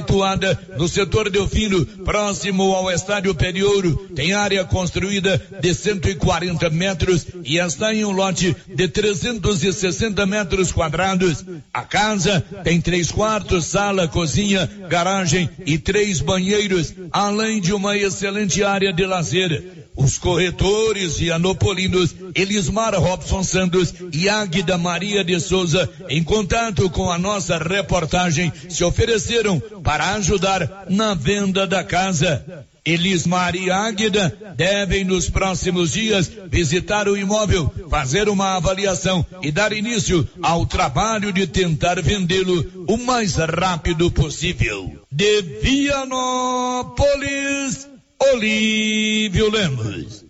situada no setor Delfino, próximo ao estádio Periouro. Tem área construída de 140 metros e está em um lote de 360 metros quadrados. A casa tem três quartos, sala, cozinha, garagem e três banheiros, além de uma excelente área de lazer. Os corretores e anopolinos Elismar Robson Santos e Águida Maria de Souza, em contato com a nossa reportagem, se ofereceram para ajudar na venda da casa. Elismar e Águida devem nos próximos dias visitar o imóvel, fazer uma avaliação e dar início ao trabalho de tentar vendê-lo o mais rápido possível. De Vianópolis, Olívio Lemos.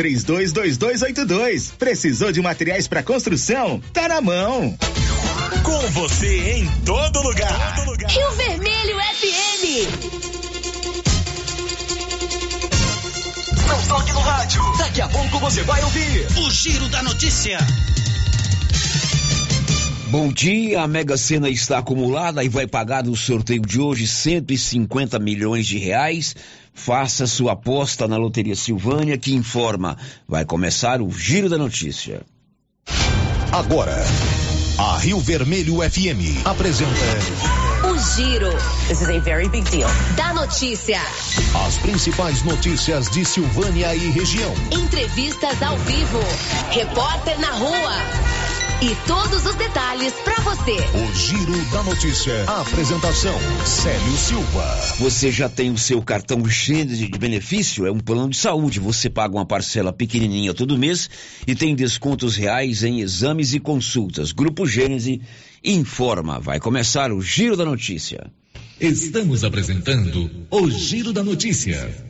322282. Precisou de materiais para construção? Tá na mão. Com você em todo lugar. Todo lugar. Rio Vermelho FM. Não toque no rádio. Daqui a pouco você vai ouvir o Giro da Notícia. Bom dia, a Mega Sena está acumulada e vai pagar no sorteio de hoje 150 milhões de reais. Faça sua aposta na Loteria Silvânia que informa. Vai começar o Giro da Notícia. Agora, a Rio Vermelho FM apresenta O Giro. This is a very big deal. Da notícia. as principais notícias de Silvânia e região. Entrevistas ao vivo. Repórter na rua. E todos os detalhes para você. O Giro da Notícia. A apresentação: Célio Silva. Você já tem o seu cartão Gênese de benefício? É um plano de saúde. Você paga uma parcela pequenininha todo mês e tem descontos reais em exames e consultas. Grupo Gênese informa. Vai começar o Giro da Notícia. Estamos apresentando o Giro da Notícia.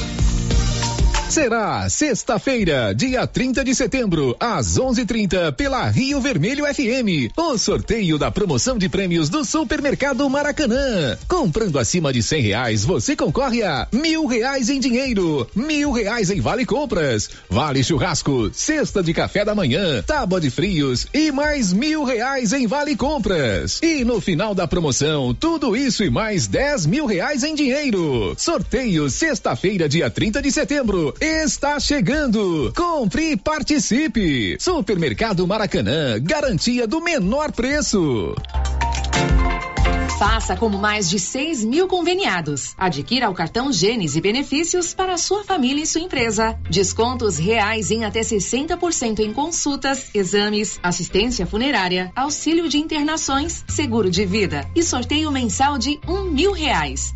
Será sexta-feira, dia 30 de setembro, às 11:30 pela Rio Vermelho FM. O sorteio da promoção de prêmios do Supermercado Maracanã. Comprando acima de cem reais, você concorre a mil reais em dinheiro, mil reais em vale compras, vale churrasco, cesta de café da manhã, tábua de frios e mais mil reais em vale compras. E no final da promoção, tudo isso e mais dez mil reais em dinheiro. Sorteio sexta-feira, dia 30 de setembro está chegando. Compre e participe. Supermercado Maracanã, garantia do menor preço. Faça como mais de 6 mil conveniados. Adquira o cartão Gênesis e benefícios para sua família e sua empresa. Descontos reais em até 60% em consultas, exames, assistência funerária, auxílio de internações, seguro de vida e sorteio mensal de um mil reais.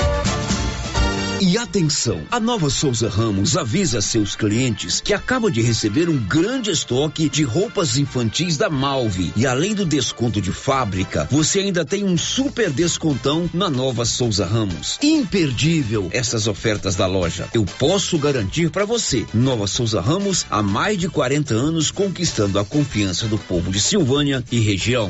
E atenção, a Nova Souza Ramos avisa seus clientes que acaba de receber um grande estoque de roupas infantis da Malve. E além do desconto de fábrica, você ainda tem um super descontão na Nova Souza Ramos. Imperdível essas ofertas da loja. Eu posso garantir para você. Nova Souza Ramos há mais de 40 anos conquistando a confiança do povo de Silvânia e região.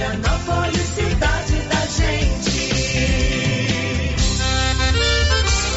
Vianópolis, cidade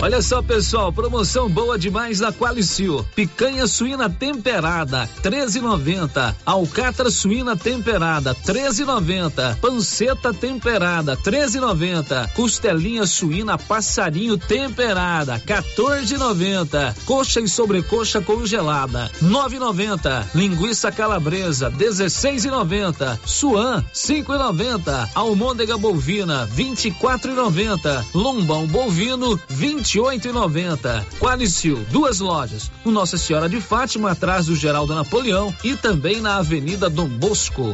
Olha só, pessoal, promoção boa demais na Qualicil. Picanha suína temperada, 13,90. Alcatra suína temperada, 13,90. Panceta temperada, 13,90. Costelinha suína passarinho temperada, 14,90. Coxa e sobrecoxa congelada, 9,90. Linguiça calabresa, 16,90. Suan, 5,90. Almôndega bovina, 24,90. Lombão bovino, 20 28 e 90. Qualicil, duas lojas. O Nossa Senhora de Fátima, atrás do Geraldo Napoleão e também na Avenida Dom Bosco.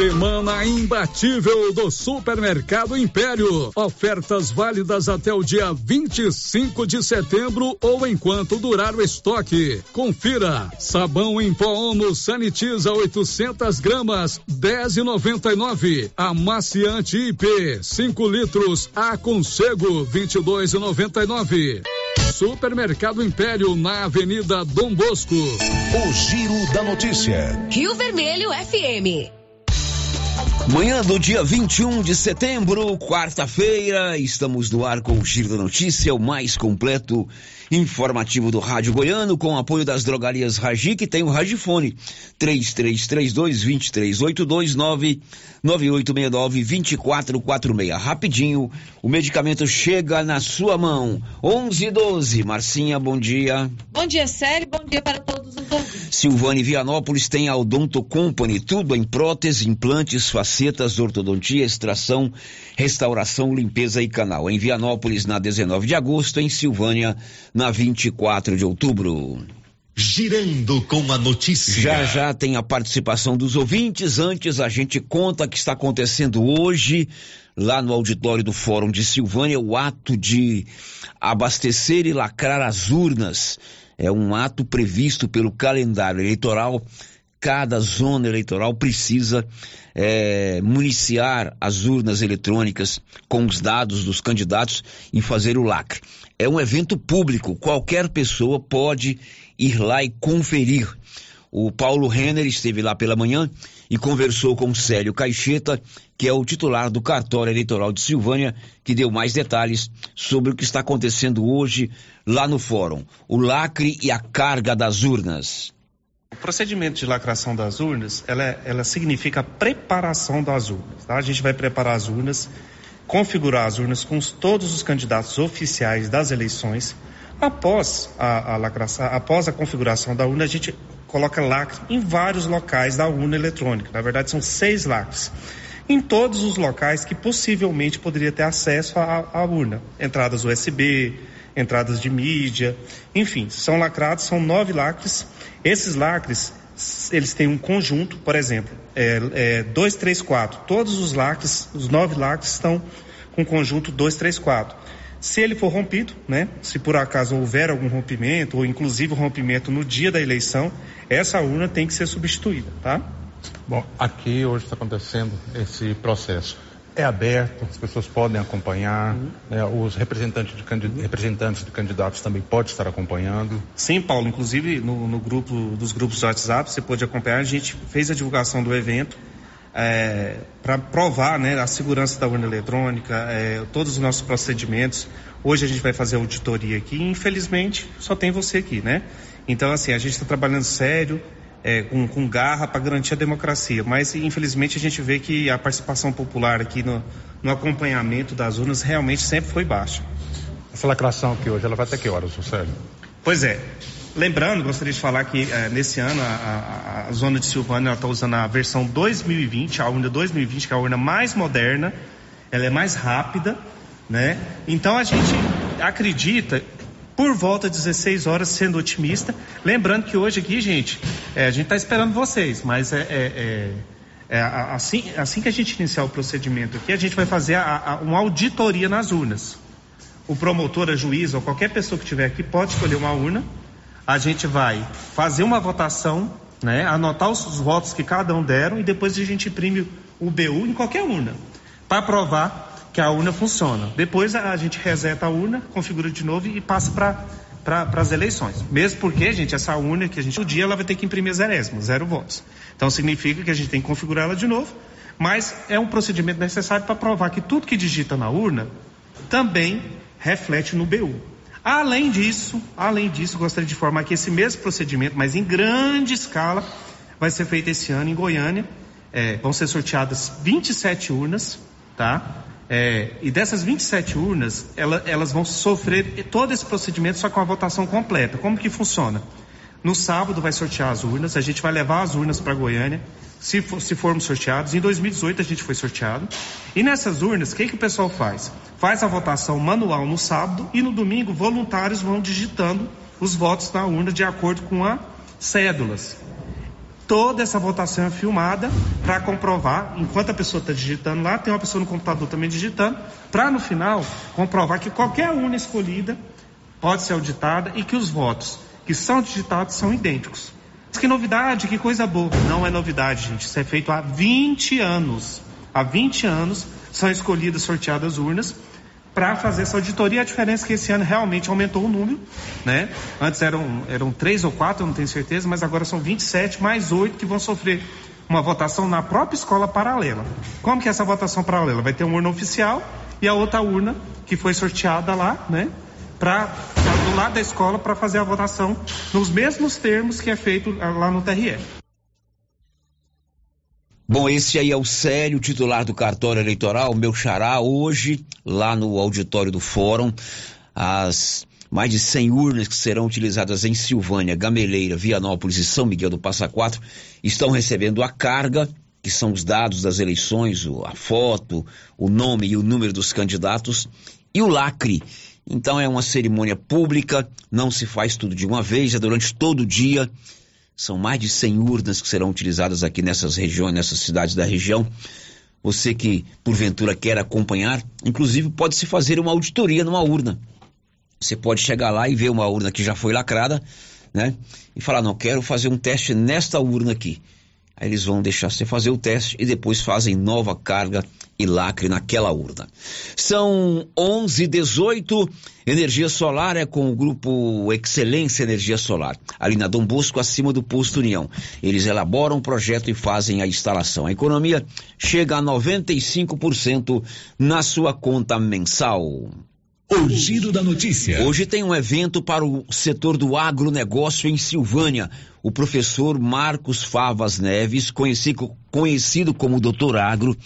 Semana imbatível do Supermercado Império. Ofertas válidas até o dia 25 de setembro ou enquanto durar o estoque. Confira. Sabão em pó Omo Sanitiza 800 gramas 10,99. Amaciante IP 5 litros Aconchego 22,99. Supermercado Império na Avenida Dom Bosco. O Giro da Notícia. Rio Vermelho FM. Manhã do dia 21 de setembro, quarta-feira, estamos no ar com o Giro da Notícia, o mais completo informativo do Rádio Goiano, com apoio das drogarias Ragi, que tem o Ragifone 3332-2382 99869-2446. Rapidinho, o medicamento chega na sua mão. 11 e 12. Marcinha, bom dia. Bom dia, Sério. Bom dia para todos os ouvintes. Silvane Vianópolis tem a Odonto Company, tudo em prótese, implantes, facetas, ortodontia, extração, restauração, limpeza e canal. Em Vianópolis, na 19 de agosto, em Silvânia, na 24 de outubro. Girando com a notícia. Já já tem a participação dos ouvintes. Antes a gente conta que está acontecendo hoje lá no auditório do Fórum de Silvânia o ato de abastecer e lacrar as urnas. É um ato previsto pelo calendário eleitoral. Cada zona eleitoral precisa é, municiar as urnas eletrônicas com os dados dos candidatos e fazer o lacre. É um evento público, qualquer pessoa pode ir lá e conferir. O Paulo Renner esteve lá pela manhã e conversou com Célio Caixeta, que é o titular do cartório eleitoral de Silvânia, que deu mais detalhes sobre o que está acontecendo hoje lá no fórum. O lacre e a carga das urnas. O procedimento de lacração das urnas, ela, ela significa a preparação das urnas. Tá? A gente vai preparar as urnas, configurar as urnas com os, todos os candidatos oficiais das eleições. Após a, a lacração, após a configuração da urna, a gente coloca lacre em vários locais da urna eletrônica. Na verdade, são seis lacres. Em todos os locais que possivelmente poderia ter acesso à, à urna. Entradas USB, entradas de mídia, enfim, são lacrados, são nove lacres. Esses lacres, eles têm um conjunto, por exemplo, é, é 2, 3, 4. Todos os lacres, os nove lacres estão com conjunto 2, 3, 4. Se ele for rompido, né, se por acaso houver algum rompimento, ou inclusive rompimento no dia da eleição, essa urna tem que ser substituída, tá? Bom, aqui hoje está acontecendo esse processo. É aberto, as pessoas podem acompanhar, uhum. né, os representantes de, candid... representantes de candidatos também podem estar acompanhando. Sim, Paulo, inclusive no, no grupo dos grupos de WhatsApp, você pode acompanhar, a gente fez a divulgação do evento é, para provar né, a segurança da urna eletrônica, é, todos os nossos procedimentos. Hoje a gente vai fazer auditoria aqui e infelizmente só tem você aqui, né? Então, assim, a gente está trabalhando sério, é, com, com, garra para garantir a democracia. Mas, infelizmente, a gente vê que a participação popular aqui no, no acompanhamento das urnas realmente sempre foi baixa. Essa lacração aqui hoje, ela vai até que horas, Sérgio? Pois é. Lembrando, gostaria de falar que é, nesse ano a, a, a, zona de Silvânia está usando a versão 2020, a urna 2020, que é a urna mais moderna, ela é mais rápida, né? Então a gente acredita por volta de 16 horas, sendo otimista. Lembrando que hoje aqui, gente, é, a gente está esperando vocês, mas é, é, é, é assim, assim que a gente iniciar o procedimento aqui, a gente vai fazer a, a, uma auditoria nas urnas. O promotor, a juiz ou qualquer pessoa que estiver aqui pode escolher uma urna. A gente vai fazer uma votação, né, anotar os, os votos que cada um deram e depois a gente imprime o BU em qualquer urna para provar que a urna funciona. Depois a, gente reseta a urna, configura de novo e passa para para as eleições. Mesmo porque, gente, essa urna que a gente o dia ela vai ter que imprimir zerésimo, zero votos. Então significa que a gente tem que configurar ela de novo, mas é um procedimento necessário para provar que tudo que digita na urna também reflete no BU. Além disso, além disso, gostaria de informar que esse mesmo procedimento, mas em grande escala, vai ser feito esse ano em Goiânia. É, vão ser sorteadas 27 urnas, tá? É, e dessas 27 urnas, ela, elas vão sofrer todo esse procedimento só com a votação completa. Como que funciona? No sábado vai sortear as urnas, a gente vai levar as urnas para Goiânia, se, for, se formos sorteados. Em 2018 a gente foi sorteado. E nessas urnas, o que, que o pessoal faz? Faz a votação manual no sábado e no domingo voluntários vão digitando os votos na urna de acordo com as cédulas. Toda essa votação é filmada para comprovar, enquanto a pessoa está digitando lá, tem uma pessoa no computador também digitando, para no final comprovar que qualquer urna escolhida pode ser auditada e que os votos que são digitados são idênticos. Mas que novidade, que coisa boa. Não é novidade, gente. Isso é feito há 20 anos. Há 20 anos são escolhidas, sorteadas urnas para fazer essa auditoria. A diferença é que esse ano realmente aumentou o número, né? Antes eram, eram três ou quatro, eu não tenho certeza, mas agora são 27 mais oito que vão sofrer uma votação na própria escola paralela. Como que é essa votação paralela? Vai ter uma urna oficial e a outra urna que foi sorteada lá, né? Para do lado da escola para fazer a votação nos mesmos termos que é feito lá no TRE. Bom, esse aí é o Célio, titular do cartório eleitoral, meu xará, hoje, lá no auditório do Fórum, as mais de 100 urnas que serão utilizadas em Silvânia, Gameleira, Vianópolis e São Miguel do Passa Quatro estão recebendo a carga, que são os dados das eleições, a foto, o nome e o número dos candidatos, e o lacre. Então é uma cerimônia pública, não se faz tudo de uma vez, é durante todo o dia são mais de 100 urnas que serão utilizadas aqui nessas regiões, nessas cidades da região. Você que, porventura, quer acompanhar, inclusive pode se fazer uma auditoria numa urna. Você pode chegar lá e ver uma urna que já foi lacrada, né? E falar, não, quero fazer um teste nesta urna aqui. Aí eles vão deixar você fazer o teste e depois fazem nova carga e lacre naquela urna. São 11 18 Energia solar é com o grupo Excelência Energia Solar, ali na Dom Bosco, acima do posto União. Eles elaboram o projeto e fazem a instalação. A economia chega a 95% na sua conta mensal. O giro da notícia. Hoje tem um evento para o setor do agronegócio em Silvânia. O professor Marcos Favas Neves, conhecido, conhecido como Doutor Agro,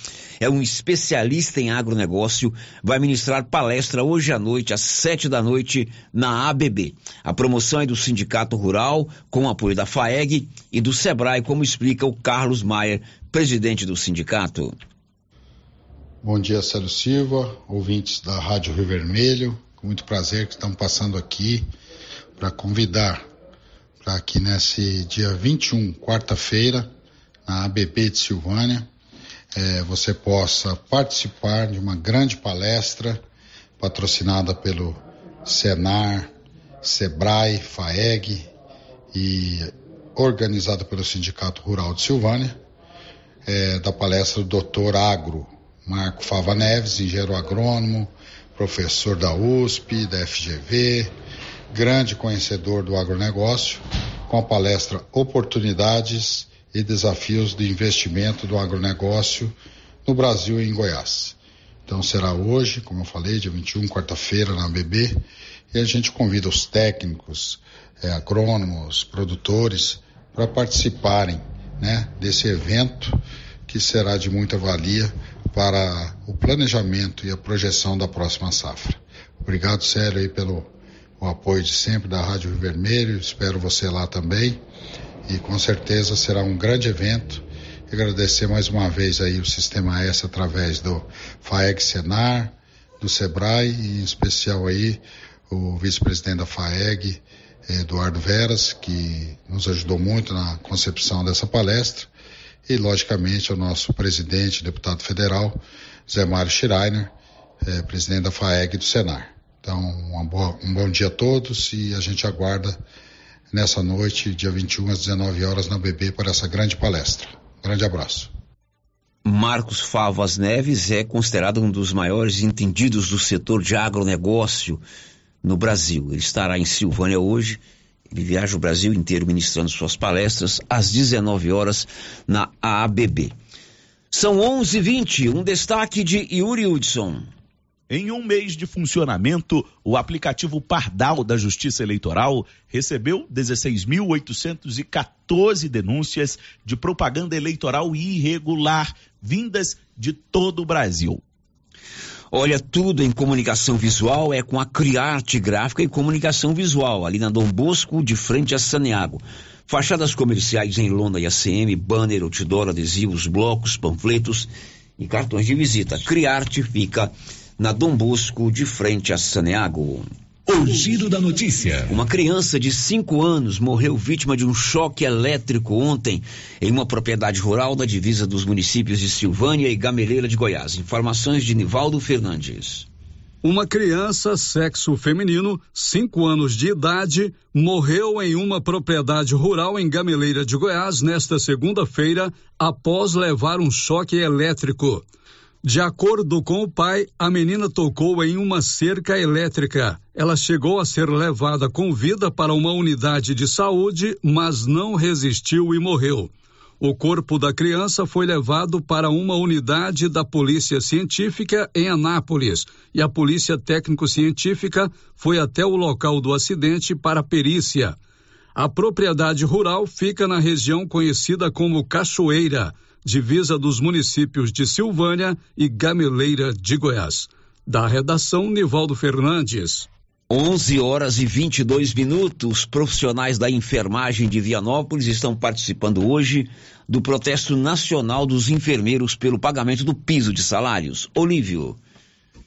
é um especialista em agronegócio, vai ministrar palestra hoje à noite, às sete da noite, na ABB. A promoção é do Sindicato Rural, com apoio da FAEG e do SEBRAE, como explica o Carlos Maier, presidente do sindicato. Bom dia, Célio Silva, ouvintes da Rádio Rio Vermelho. Com muito prazer que estamos passando aqui para convidar para que nesse dia 21, quarta-feira, na ABB de Silvânia, eh, você possa participar de uma grande palestra patrocinada pelo Senar, Sebrae, FAEG e organizada pelo Sindicato Rural de Silvânia, eh, da palestra do Doutor Agro, Marco Fava Neves, engenheiro agrônomo, professor da USP, da FGV, grande conhecedor do agronegócio, com a palestra Oportunidades e Desafios do Investimento do Agronegócio no Brasil e em Goiás. Então será hoje, como eu falei, dia 21, quarta-feira, na BB, e a gente convida os técnicos, eh, agrônomos, produtores, para participarem né, desse evento que será de muita valia para o planejamento e a projeção da próxima safra. Obrigado, Célio, aí pelo o apoio de sempre da Rádio Rio Vermelho. Espero você lá também. E com certeza será um grande evento. Agradecer mais uma vez aí o Sistema S através do FAEG Senar, do Sebrae e em especial aí o vice-presidente da FAEG, Eduardo Veras, que nos ajudou muito na concepção dessa palestra, e logicamente o nosso presidente, deputado federal, Zé Mário Schreiner, eh, presidente da FAEG do Senar. Então, boa, um bom dia a todos e a gente aguarda nessa noite, dia 21 às 19 horas, na BB, para essa grande palestra. Grande abraço. Marcos Favas Neves é considerado um dos maiores entendidos do setor de agronegócio no Brasil. Ele estará em Silvânia hoje. Viaja o Brasil inteiro ministrando suas palestras às 19 horas na AABB. São 11:20. Um destaque de Yuri Hudson. Em um mês de funcionamento, o aplicativo Pardal da Justiça Eleitoral recebeu 16.814 denúncias de propaganda eleitoral irregular vindas de todo o Brasil. Olha, tudo em comunicação visual é com a Criarte Gráfica e Comunicação Visual, ali na Dom Bosco, de frente a Saneago. Fachadas comerciais em lona e ACM, banner, outdoor, adesivos, blocos, panfletos e cartões de visita. Criarte fica na Dom Bosco, de frente a Saneago. O giro da notícia. Uma criança de 5 anos morreu vítima de um choque elétrico ontem em uma propriedade rural da divisa dos municípios de Silvânia e Gameleira de Goiás. Informações de Nivaldo Fernandes. Uma criança, sexo feminino, 5 anos de idade, morreu em uma propriedade rural em Gameleira de Goiás nesta segunda-feira após levar um choque elétrico. De acordo com o pai, a menina tocou em uma cerca elétrica. Ela chegou a ser levada com vida para uma unidade de saúde, mas não resistiu e morreu. O corpo da criança foi levado para uma unidade da Polícia Científica em Anápolis e a Polícia Técnico-Científica foi até o local do acidente para perícia. A propriedade rural fica na região conhecida como Cachoeira divisa dos municípios de Silvânia e Gameleira de Goiás. Da redação, Nivaldo Fernandes. 11 horas e 22 minutos. Profissionais da enfermagem de Vianópolis estão participando hoje do protesto nacional dos enfermeiros pelo pagamento do piso de salários. Olívio.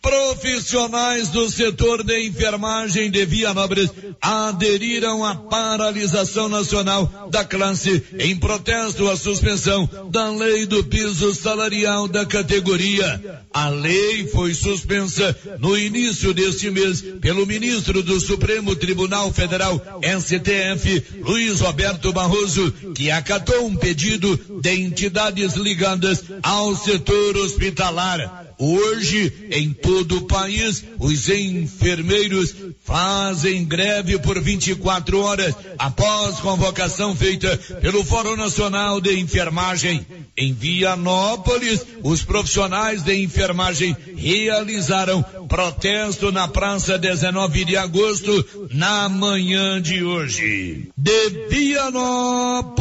Profissionais do setor de enfermagem de Vianópolis aderiram à paralisação nacional da classe em protesto à suspensão da lei do piso salarial da categoria. A lei foi suspensa no início deste mês pelo ministro do Supremo Tribunal Federal, STF, Luiz Roberto Barroso, que acatou um pedido de entidades ligadas ao setor hospitalar. Hoje, em todo o país, os enfermeiros fazem greve por 24 horas após convocação feita pelo Fórum Nacional de Enfermagem. Em Vianópolis, os profissionais de enfermagem realizaram protesto na Praça 19 de Agosto na manhã de hoje. De Vianópolis,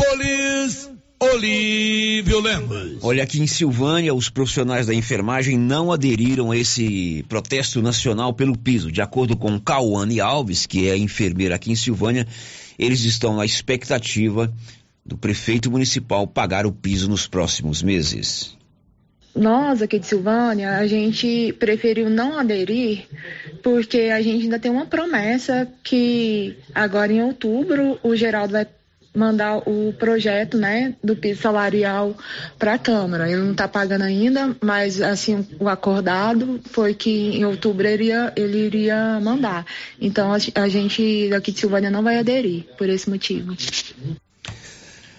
Olívio Lemos. Olha, aqui em Silvânia, os profissionais da enfermagem não aderiram a esse protesto nacional pelo piso. De acordo com Cauane Alves, que é enfermeira aqui em Silvânia, eles estão na expectativa do prefeito municipal pagar o piso nos próximos meses. Nós aqui de Silvânia, a gente preferiu não aderir porque a gente ainda tem uma promessa que agora em outubro o Geraldo vai mandar o projeto, né, do piso salarial para a Câmara. Ele não está pagando ainda, mas assim o acordado foi que em outubro ele iria, ele iria mandar. Então a, a gente aqui de Silvânia não vai aderir por esse motivo.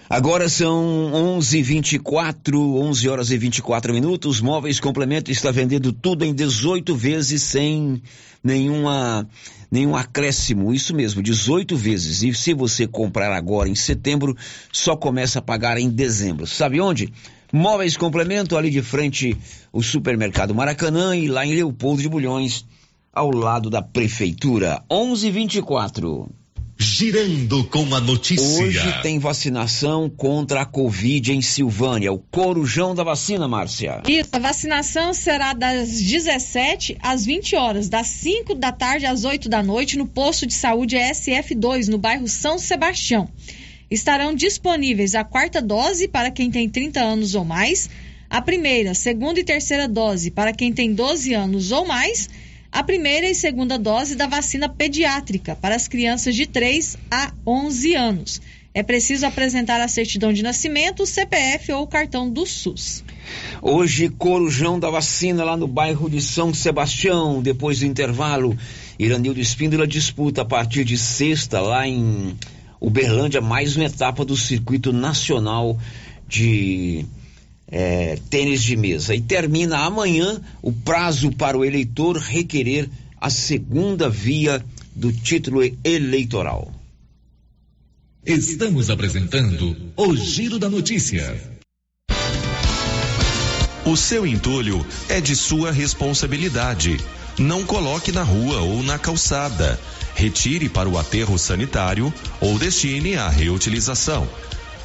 Agora são 11:24, 11 horas e 24 minutos. Móveis Complemento está vendendo tudo em 18 vezes sem nenhuma nenhum acréscimo. Isso mesmo, 18 vezes. E se você comprar agora em setembro, só começa a pagar em dezembro. Sabe onde? Móveis Complemento ali de frente o supermercado Maracanã e lá em Leopoldo de Bulhões, ao lado da prefeitura. 11:24. Girando com a notícia. Hoje tem vacinação contra a Covid em Silvânia. O corujão da vacina, Márcia. Isso, a vacinação será das 17 às 20 horas, das 5 da tarde às 8 da noite, no posto de saúde SF2, no bairro São Sebastião. Estarão disponíveis a quarta dose para quem tem 30 anos ou mais, a primeira, segunda e terceira dose para quem tem 12 anos ou mais a primeira e segunda dose da vacina pediátrica para as crianças de 3 a 11 anos. É preciso apresentar a certidão de nascimento, CPF ou cartão do SUS. Hoje, corujão da vacina lá no bairro de São Sebastião. Depois do intervalo, Iranildo Espíndola disputa a partir de sexta lá em Uberlândia mais uma etapa do circuito nacional de é, tênis de mesa. E termina amanhã o prazo para o eleitor requerer a segunda via do título eleitoral. Estamos apresentando o Giro da Notícia. O seu entulho é de sua responsabilidade. Não coloque na rua ou na calçada. Retire para o aterro sanitário ou destine à reutilização.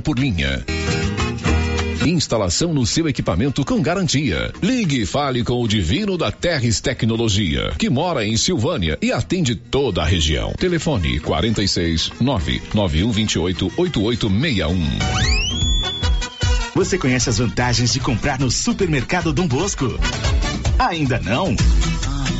por linha. Instalação no seu equipamento com garantia. Ligue e fale com o Divino da Terres Tecnologia, que mora em Silvânia e atende toda a região. Telefone 46 99128 8861. Você conhece as vantagens de comprar no supermercado Dom Bosco? Ainda não?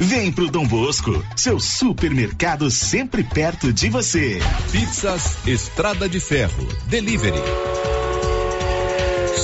Vem pro Dom Bosco, seu supermercado sempre perto de você. Pizzas Estrada de Ferro, Delivery.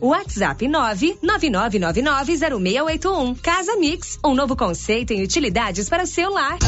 WhatsApp 999990681. Casa Mix, um novo conceito em utilidades para o celular.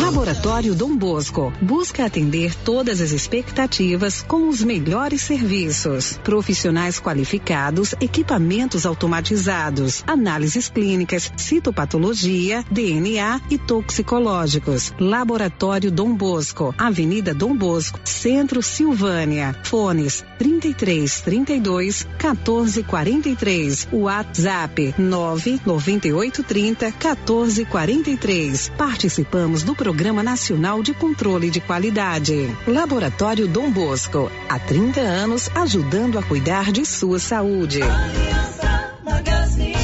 Laboratório Dom Bosco busca atender todas as expectativas com os melhores serviços. Profissionais qualificados, equipamentos automatizados, análises clínicas, citopatologia, DNA e toxicológicos. Laboratório Dom Bosco, Avenida Dom Bosco, Centro Silvânia. Fones 33 32 14 43. WhatsApp 998 30 14 43. Participamos do Programa Nacional de Controle de Qualidade. Laboratório Dom Bosco, há 30 anos ajudando a cuidar de sua saúde. Aliança Magazine.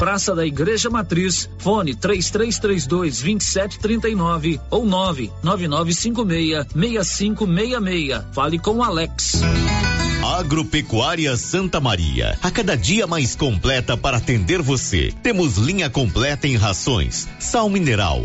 Praça da Igreja Matriz, fone 3332 2739 ou 99956 6566. Fale com Alex. Agropecuária Santa Maria, a cada dia mais completa para atender você. Temos linha completa em rações, sal mineral,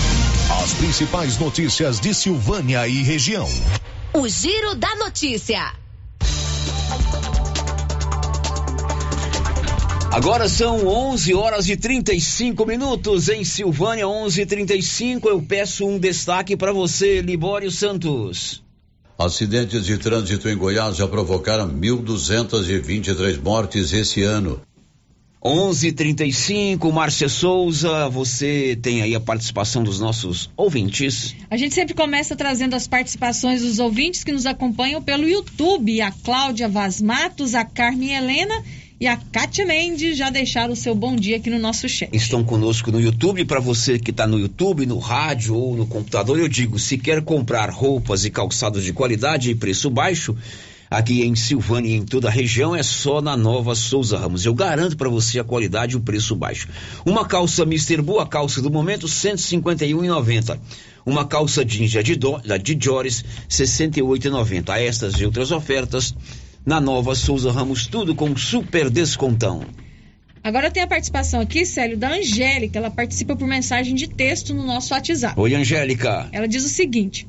As principais notícias de Silvânia e região. O Giro da Notícia. Agora são 11 horas e 35 minutos em Silvânia, 11:35. Eu peço um destaque para você, Libório Santos. Acidentes de trânsito em Goiás já provocaram 1.223 mortes esse ano. 11:35, Márcia Souza, você tem aí a participação dos nossos ouvintes. A gente sempre começa trazendo as participações dos ouvintes que nos acompanham pelo YouTube. A Cláudia Vaz Matos, a Carmen Helena e a Kátia Mendes já deixaram o seu bom dia aqui no nosso chat. Estão conosco no YouTube. Para você que está no YouTube, no rádio ou no computador, eu digo: se quer comprar roupas e calçados de qualidade e preço baixo, aqui em Silvânia e em toda a região, é só na Nova Souza Ramos. Eu garanto para você a qualidade e o preço baixo. Uma calça Mr. Bull, a calça do momento, R$ 151,90. Uma calça jeans da Dido- da Dijores, R$ 68,90. Estas e outras ofertas na Nova Souza Ramos, tudo com super descontão. Agora tem a participação aqui, Célio, da Angélica. Ela participa por mensagem de texto no nosso WhatsApp. Oi, Angélica. Ela diz o seguinte: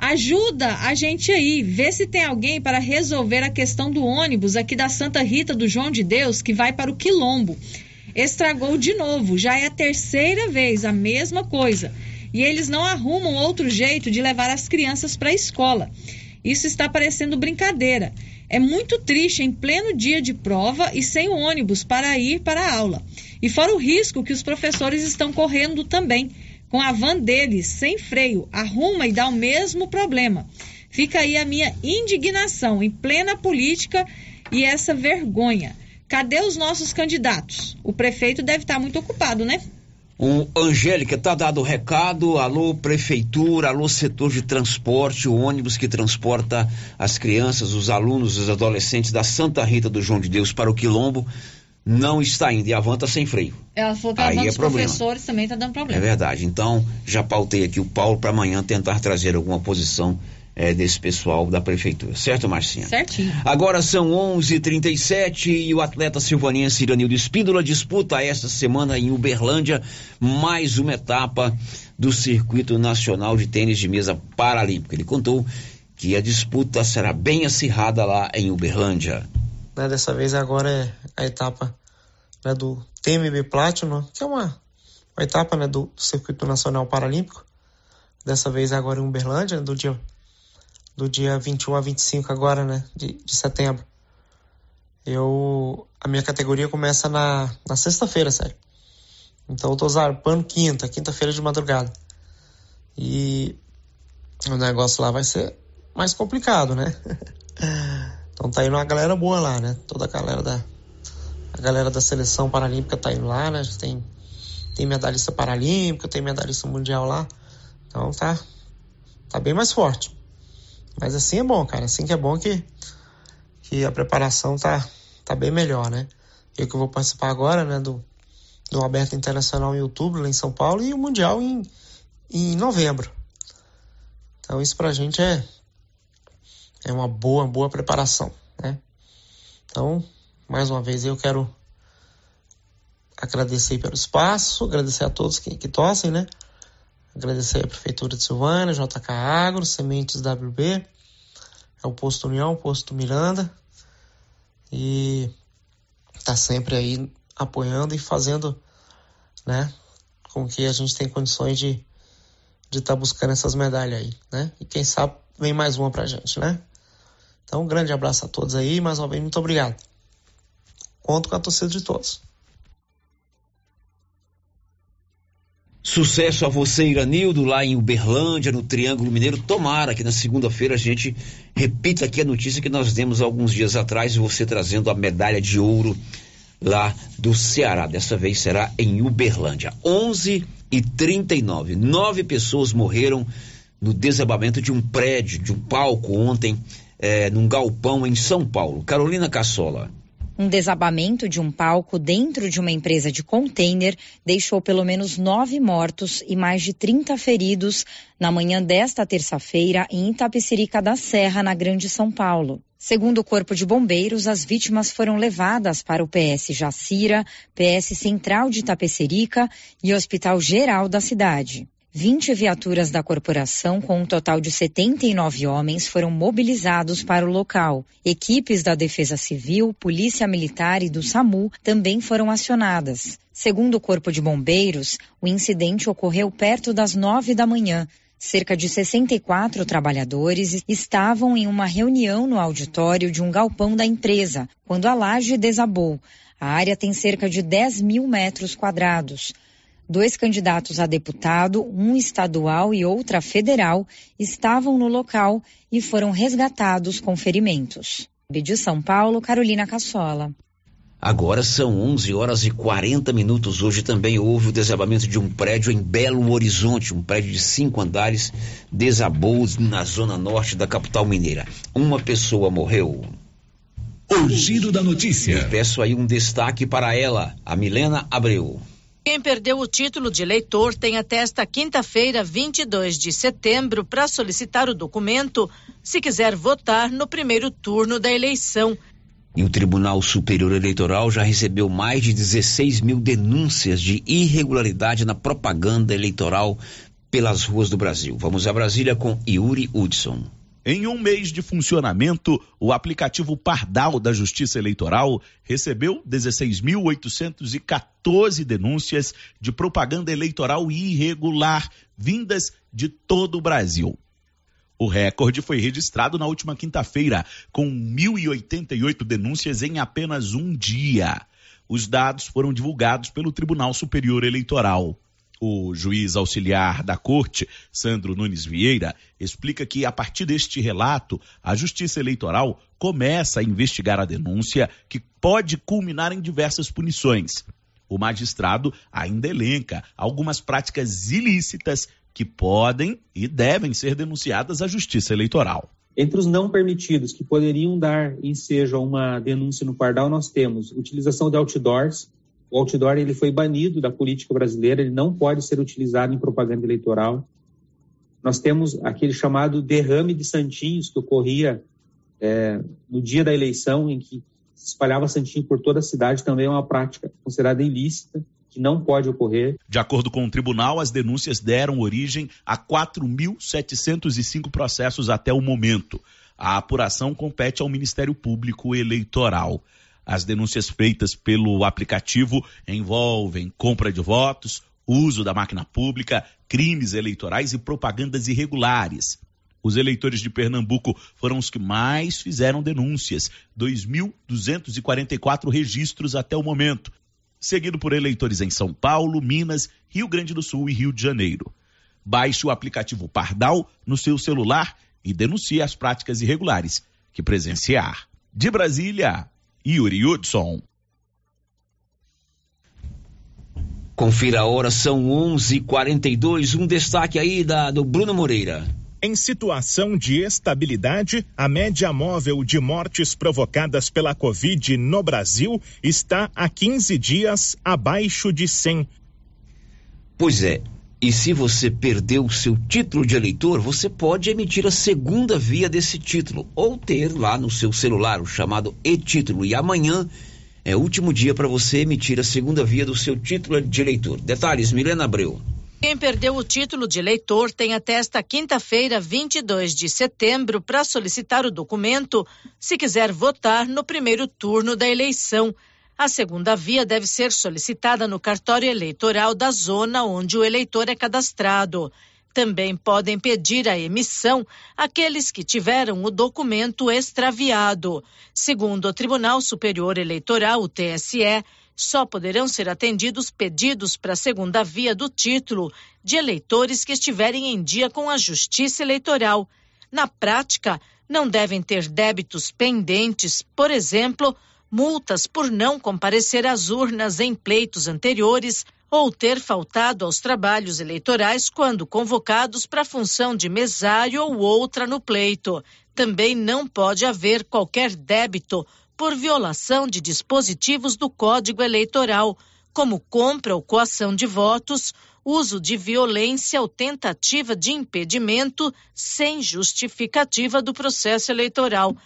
ajuda a gente aí, vê se tem alguém para resolver a questão do ônibus aqui da Santa Rita do João de Deus que vai para o Quilombo. Estragou de novo, já é a terceira vez a mesma coisa. E eles não arrumam outro jeito de levar as crianças para a escola. Isso está parecendo brincadeira. É muito triste em pleno dia de prova e sem o ônibus para ir para a aula. E fora o risco que os professores estão correndo também, com a van deles, sem freio, arruma e dá o mesmo problema. Fica aí a minha indignação em plena política e essa vergonha. Cadê os nossos candidatos? O prefeito deve estar muito ocupado, né? O Angélica, tá dado o recado. Alô, prefeitura, alô, setor de transporte, o ônibus que transporta as crianças, os alunos, os adolescentes da Santa Rita do João de Deus para o Quilombo, não está indo. E a van tá sem freio. Ela falou que Aí é dos problema. professores também está dando É problema. verdade. Então, já pautei aqui o Paulo para amanhã tentar trazer alguma posição eh, desse pessoal da prefeitura. Certo, Marcinha? Certinho. Agora são 11:37 e o atleta silvanense Iranildo Espíndola disputa esta semana em Uberlândia mais uma etapa do Circuito Nacional de Tênis de Mesa Paralímpico. Ele contou que a disputa será bem acirrada lá em Uberlândia. Né? Dessa vez agora é a etapa né, do TMB Platinum, que é uma, uma etapa né, do, Circuito Nacional Paralímpico. Dessa vez agora em Uberlândia, do dia, do dia 21 a 25 agora, né, de, de setembro. Eu, a minha categoria começa na, na sexta-feira, sério. Então eu tô zarpando quinta, quinta-feira de madrugada. E o negócio lá vai ser mais complicado, né? Então tá indo uma galera boa lá, né? Toda a galera da a galera da seleção paralímpica tá indo lá, né? Tem tem medalhista paralímpico, tem medalhista mundial lá. Então tá tá bem mais forte. Mas assim é bom, cara. Assim que é bom que que a preparação tá tá bem melhor, né? Eu que vou participar agora, né, do do Aberto Internacional em outubro lá em São Paulo e o Mundial em em novembro. Então isso pra gente é é uma boa, boa preparação, né? Então, mais uma vez eu quero agradecer pelo espaço, agradecer a todos que, que torcem, né? Agradecer a Prefeitura de Silvânia, JK Agro, Sementes WB, é o Posto União, Posto Miranda, e tá sempre aí apoiando e fazendo, né? Com que a gente tenha condições de de estar buscando essas medalhas aí, né? E quem sabe vem mais uma pra gente, né? Então, um grande abraço a todos aí, mais uma vez, muito obrigado. Conto com a torcida de todos. Sucesso a você, Iranildo, lá em Uberlândia, no Triângulo Mineiro. Tomara que na segunda-feira a gente repita aqui a notícia que nós demos alguns dias atrás, você trazendo a medalha de ouro lá do Ceará. Dessa vez será em Uberlândia. 11 1939. Nove pessoas morreram no desabamento de um prédio, de um palco ontem, eh, num galpão em São Paulo. Carolina Cassola. Um desabamento de um palco dentro de uma empresa de container deixou pelo menos nove mortos e mais de 30 feridos na manhã desta terça-feira em Itapecerica da Serra, na Grande São Paulo. Segundo o Corpo de Bombeiros, as vítimas foram levadas para o PS Jacira, PS Central de Itapecerica e Hospital Geral da cidade. 20 viaturas da corporação, com um total de 79 homens, foram mobilizados para o local. Equipes da Defesa Civil, Polícia Militar e do SAMU também foram acionadas. Segundo o Corpo de Bombeiros, o incidente ocorreu perto das 9 da manhã. Cerca de 64 trabalhadores estavam em uma reunião no auditório de um galpão da empresa, quando a laje desabou. A área tem cerca de 10 mil metros quadrados. Dois candidatos a deputado, um estadual e outra federal, estavam no local e foram resgatados com ferimentos. De São Paulo, Carolina Cassola. Agora são 11 horas e 40 minutos. Hoje também houve o desabamento de um prédio em Belo Horizonte. Um prédio de cinco andares desabou na zona norte da capital mineira. Uma pessoa morreu. O giro da notícia. Eu peço aí um destaque para ela, a Milena Abreu. Quem perdeu o título de eleitor tem até esta quinta-feira, 22 de setembro, para solicitar o documento se quiser votar no primeiro turno da eleição. E o Tribunal Superior Eleitoral já recebeu mais de 16 mil denúncias de irregularidade na propaganda eleitoral pelas ruas do Brasil. Vamos a Brasília com Yuri Hudson. Em um mês de funcionamento, o aplicativo Pardal da Justiça Eleitoral recebeu 16.814 denúncias de propaganda eleitoral irregular vindas de todo o Brasil. O recorde foi registrado na última quinta-feira, com 1.088 denúncias em apenas um dia. Os dados foram divulgados pelo Tribunal Superior Eleitoral. O juiz auxiliar da corte, Sandro Nunes Vieira, explica que, a partir deste relato, a Justiça Eleitoral começa a investigar a denúncia, que pode culminar em diversas punições. O magistrado ainda elenca algumas práticas ilícitas que podem e devem ser denunciadas à Justiça Eleitoral. Entre os não permitidos que poderiam dar ensejo a uma denúncia no Pardal, nós temos utilização de outdoors, o outdoor ele foi banido da política brasileira, ele não pode ser utilizado em propaganda eleitoral. Nós temos aquele chamado derrame de santinhos que ocorria é, no dia da eleição, em que se espalhava santinho por toda a cidade, também é uma prática considerada ilícita, que não pode ocorrer. De acordo com o tribunal, as denúncias deram origem a 4.705 processos até o momento. A apuração compete ao Ministério Público Eleitoral. As denúncias feitas pelo aplicativo envolvem compra de votos, uso da máquina pública, crimes eleitorais e propagandas irregulares. Os eleitores de Pernambuco foram os que mais fizeram denúncias, 2.244 registros até o momento, seguido por eleitores em São Paulo, Minas, Rio Grande do Sul e Rio de Janeiro. Baixe o aplicativo Pardal no seu celular e denuncie as práticas irregulares que presenciar. De Brasília, Yuri Hudson. Confira a hora, são 11:42. Um destaque aí da, do Bruno Moreira. Em situação de estabilidade, a média móvel de mortes provocadas pela Covid no Brasil está há 15 dias abaixo de 100. Pois é. E se você perdeu o seu título de eleitor, você pode emitir a segunda via desse título ou ter lá no seu celular o chamado e-título. E amanhã é o último dia para você emitir a segunda via do seu título de eleitor. Detalhes, Milena Abreu. Quem perdeu o título de eleitor tem até esta quinta-feira, 22 de setembro, para solicitar o documento se quiser votar no primeiro turno da eleição. A segunda via deve ser solicitada no cartório eleitoral da zona onde o eleitor é cadastrado. Também podem pedir a emissão aqueles que tiveram o documento extraviado. Segundo o Tribunal Superior Eleitoral, o TSE, só poderão ser atendidos pedidos para a segunda via do título de eleitores que estiverem em dia com a Justiça Eleitoral. Na prática, não devem ter débitos pendentes, por exemplo, multas por não comparecer às urnas em pleitos anteriores ou ter faltado aos trabalhos eleitorais quando convocados para função de mesário ou outra no pleito. Também não pode haver qualquer débito por violação de dispositivos do Código Eleitoral, como compra ou coação de votos, uso de violência ou tentativa de impedimento sem justificativa do processo eleitoral.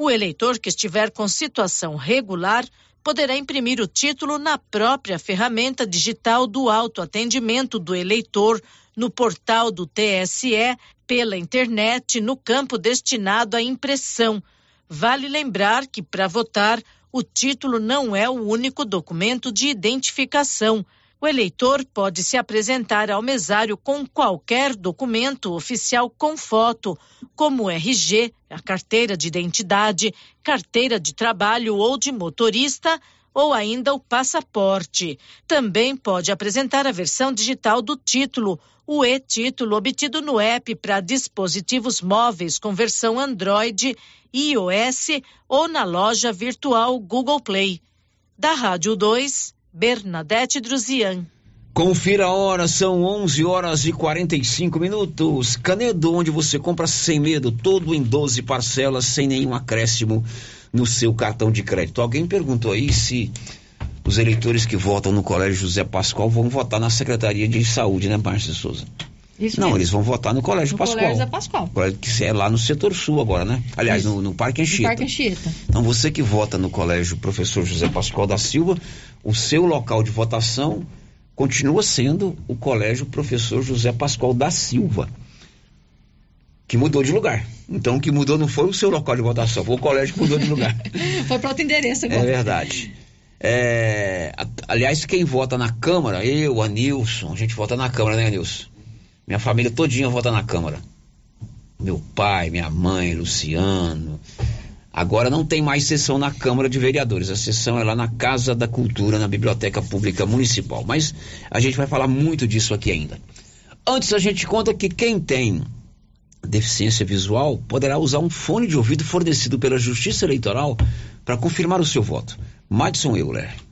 O eleitor que estiver com situação regular poderá imprimir o título na própria ferramenta digital do autoatendimento do eleitor, no portal do TSE, pela internet, no campo destinado à impressão. Vale lembrar que, para votar, o título não é o único documento de identificação. O eleitor pode se apresentar ao mesário com qualquer documento oficial com foto, como o RG, a carteira de identidade, carteira de trabalho ou de motorista, ou ainda o passaporte. Também pode apresentar a versão digital do título, o e-título obtido no app para dispositivos móveis com versão Android, iOS ou na loja virtual Google Play. Da Rádio 2, Bernadette Druzian. Confira a hora, são 11 horas e 45 minutos. Canedo, onde você compra sem medo, todo em 12 parcelas, sem nenhum acréscimo no seu cartão de crédito. Alguém perguntou aí se os eleitores que votam no Colégio José Pascoal vão votar na Secretaria de Saúde, né, Márcia Souza? Isso Não, mesmo. eles vão votar no Colégio No Pascoal. Colégio Zé Pascoal. Colégio que é lá no setor sul agora, né? Aliás, no, no Parque No Anchieta. Parque Anchieta. Então você que vota no Colégio Professor José Pascoal da Silva, o seu local de votação continua sendo o Colégio Professor José Pascoal da Silva, que mudou de lugar. Então o que mudou não foi o seu local de votação, foi o colégio que mudou de lugar. Foi para outro endereço É agora. verdade. É, aliás, quem vota na Câmara, eu, a Nilson, a gente vota na Câmara, né, Nilson? Minha família todinha vota na Câmara. Meu pai, minha mãe, Luciano. Agora não tem mais sessão na Câmara de Vereadores. A sessão é lá na Casa da Cultura, na Biblioteca Pública Municipal. Mas a gente vai falar muito disso aqui ainda. Antes, a gente conta que quem tem deficiência visual poderá usar um fone de ouvido fornecido pela Justiça Eleitoral para confirmar o seu voto. Madison Euler.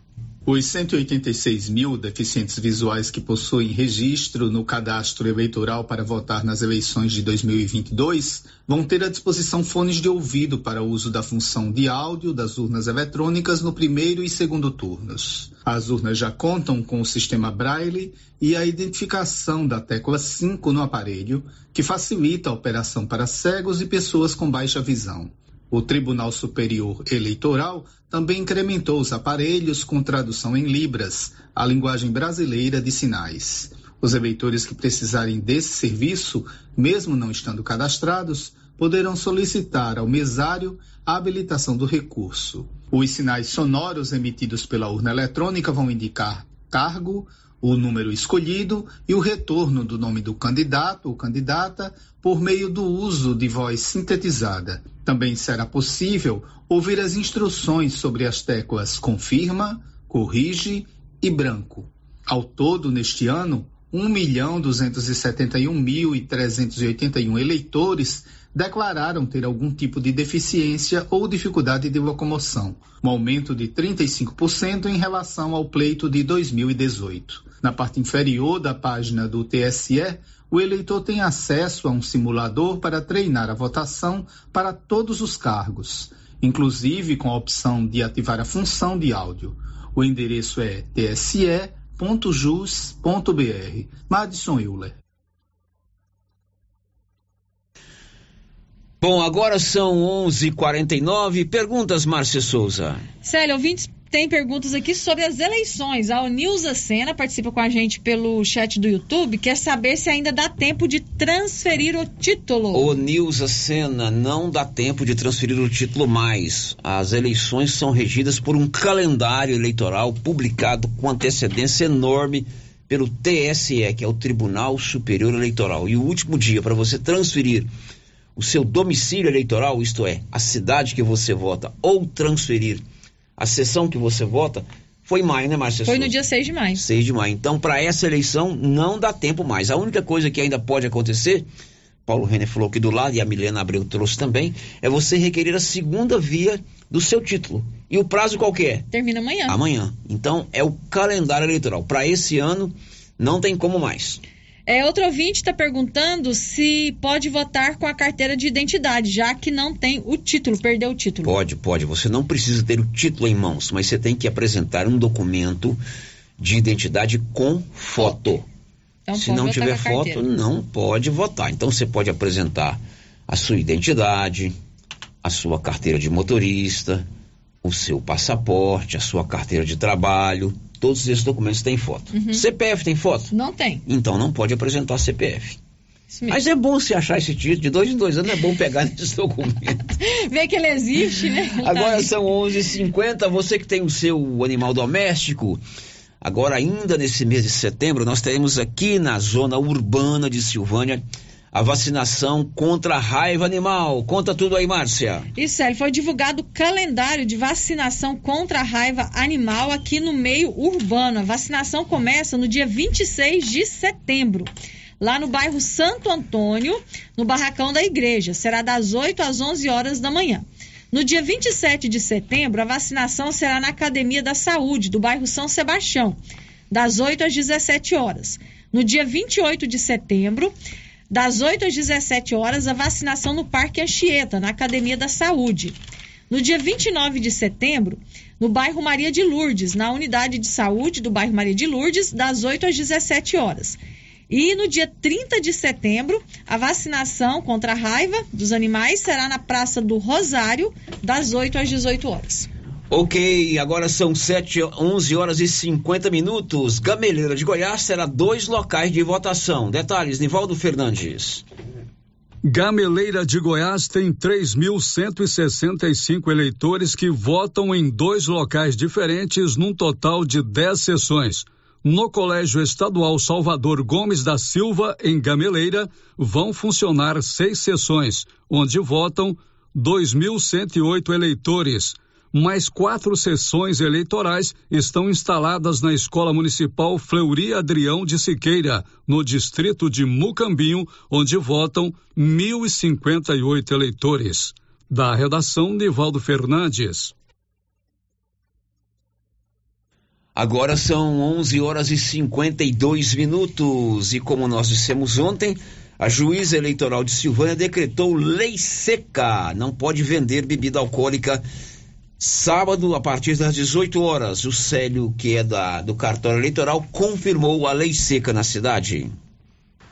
Os 186 mil deficientes visuais que possuem registro no cadastro eleitoral para votar nas eleições de 2022 vão ter à disposição fones de ouvido para uso da função de áudio das urnas eletrônicas no primeiro e segundo turnos. As urnas já contam com o sistema Braille e a identificação da tecla 5 no aparelho, que facilita a operação para cegos e pessoas com baixa visão. O Tribunal Superior Eleitoral também incrementou os aparelhos com tradução em Libras, a linguagem brasileira de sinais. Os eleitores que precisarem desse serviço, mesmo não estando cadastrados, poderão solicitar ao mesário a habilitação do recurso. Os sinais sonoros emitidos pela urna eletrônica vão indicar cargo, o número escolhido e o retorno do nome do candidato ou candidata por meio do uso de voz sintetizada. Também será possível ouvir as instruções sobre as teclas confirma, corrige e branco. Ao todo, neste ano, 1.271.381 eleitores declararam ter algum tipo de deficiência ou dificuldade de locomoção, um aumento de 35% em relação ao pleito de 2018. Na parte inferior da página do TSE, o eleitor tem acesso a um simulador para treinar a votação para todos os cargos, inclusive com a opção de ativar a função de áudio. O endereço é tse.jus.br. Madison Euler. Bom, agora são 11:49. Perguntas, Márcia Souza. Célio, ouvintes tem perguntas aqui sobre as eleições. A Nilza Sena participa com a gente pelo chat do YouTube. Quer saber se ainda dá tempo de transferir o título. Ô Nilza Sena, não dá tempo de transferir o título mais. As eleições são regidas por um calendário eleitoral publicado com antecedência enorme pelo TSE, que é o Tribunal Superior Eleitoral. E o último dia para você transferir o seu domicílio eleitoral, isto é, a cidade que você vota, ou transferir a sessão que você vota, foi em maio, né, Márcia? Foi no dia 6 de maio. 6 de maio. Então, para essa eleição, não dá tempo mais. A única coisa que ainda pode acontecer, Paulo Renner falou aqui do lado, e a Milena Abreu trouxe também, é você requerer a segunda via do seu título. E o prazo qual que é? Termina amanhã. Amanhã. Então é o calendário eleitoral. Para esse ano, não tem como mais. É, outro ouvinte está perguntando se pode votar com a carteira de identidade, já que não tem o título, perdeu o título. Pode, pode. Você não precisa ter o título em mãos, mas você tem que apresentar um documento de identidade com foto. Então, Se não tiver foto, não pode votar. Então você pode apresentar a sua identidade, a sua carteira de motorista, o seu passaporte, a sua carteira de trabalho. Todos esses documentos têm foto. Uhum. CPF tem foto? Não tem. Então não pode apresentar CPF. Mas é bom se achar esse título. De dois em dois anos é bom pegar esse documento. Vê que ele existe, né? Agora são 11h50. Você que tem o seu animal doméstico, agora ainda nesse mês de setembro, nós teremos aqui na zona urbana de Silvânia a vacinação contra a raiva animal. Conta tudo aí, Márcia. Isso, ele foi divulgado o calendário de vacinação contra a raiva animal aqui no meio urbano. A vacinação começa no dia 26 de setembro, lá no bairro Santo Antônio, no barracão da igreja. Será das 8 às 11 horas da manhã. No dia 27 de setembro, a vacinação será na Academia da Saúde, do bairro São Sebastião, das 8 às 17 horas. No dia 28 de setembro, das 8 às 17 horas, a vacinação no Parque Anchieta, na Academia da Saúde. No dia 29 de setembro, no bairro Maria de Lourdes, na unidade de saúde do bairro Maria de Lourdes, das 8 às 17 horas. E no dia 30 de setembro, a vacinação contra a raiva dos animais será na Praça do Rosário, das 8 às 18 horas. Ok, agora são 7, 11 horas e 50 minutos. Gameleira de Goiás terá dois locais de votação. Detalhes, Nivaldo Fernandes. Gameleira de Goiás tem 3.165 eleitores que votam em dois locais diferentes, num total de 10 sessões. No Colégio Estadual Salvador Gomes da Silva, em Gameleira, vão funcionar seis sessões, onde votam 2.108 eleitores. Mais quatro sessões eleitorais estão instaladas na Escola Municipal Fleury Adrião de Siqueira, no distrito de Mucambinho, onde votam 1.058 eleitores. Da redação, Nivaldo Fernandes. Agora são 11 horas e 52 minutos e como nós dissemos ontem, a juíza eleitoral de Silvânia decretou lei seca. Não pode vender bebida alcoólica sábado a partir das 18 horas. O Célio, que é da, do cartório eleitoral, confirmou a lei seca na cidade.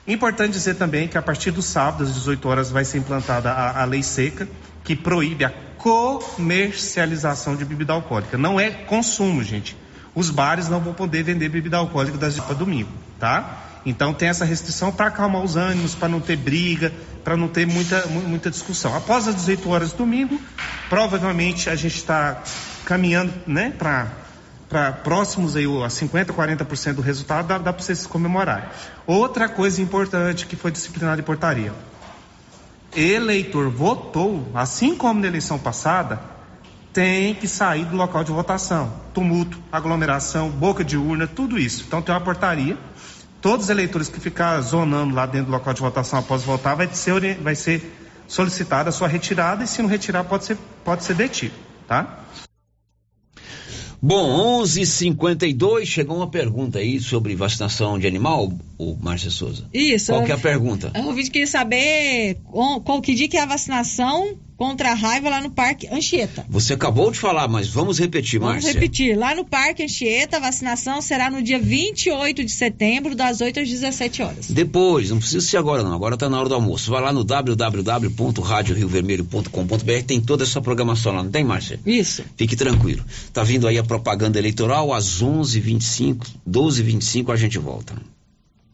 Importante dizer também que a partir do sábado, às 18 horas, vai ser implantada a, a lei seca, que proíbe a comercialização de bebida alcoólica. Não é consumo, gente. Os bares não vão poder vender bebida alcoólica das para domingo, tá? Então tem essa restrição para acalmar os ânimos, para não ter briga, para não ter muita, mu- muita discussão. Após as 18 horas do domingo, provavelmente a gente está caminhando, né, para para próximos aí a 50, 40% do resultado, dá, dá para vocês comemorarem. Outra coisa importante que foi disciplinada em portaria. Eleitor votou, assim como na eleição passada, tem que sair do local de votação. Tumulto, aglomeração, boca de urna, tudo isso. Então tem uma portaria. Todos os eleitores que ficar zonando lá dentro do local de votação após votar vai ser, vai ser solicitada a sua retirada e se não retirar pode ser, pode ser detido, tá? Bom, 11:52 chegou uma pergunta aí sobre vacinação de animal, o Márcia Souza. Isso. Qual que é a pergunta? O ouvinte queria saber qual, que dia que é a vacinação contra a raiva lá no Parque Anchieta. Você acabou de falar, mas vamos repetir, Vamos Márcia. repetir. Lá no Parque Anchieta, a vacinação será no dia 28 de setembro, das 8 às 17 horas. Depois, não precisa ser agora não, agora tá na hora do almoço. Vai lá no www.radioriovermelho.com.br, tem toda essa programação lá, não tem, Márcia? Isso. Fique tranquilo. Tá vindo aí a propaganda eleitoral às 11h25, 12h25 a gente volta.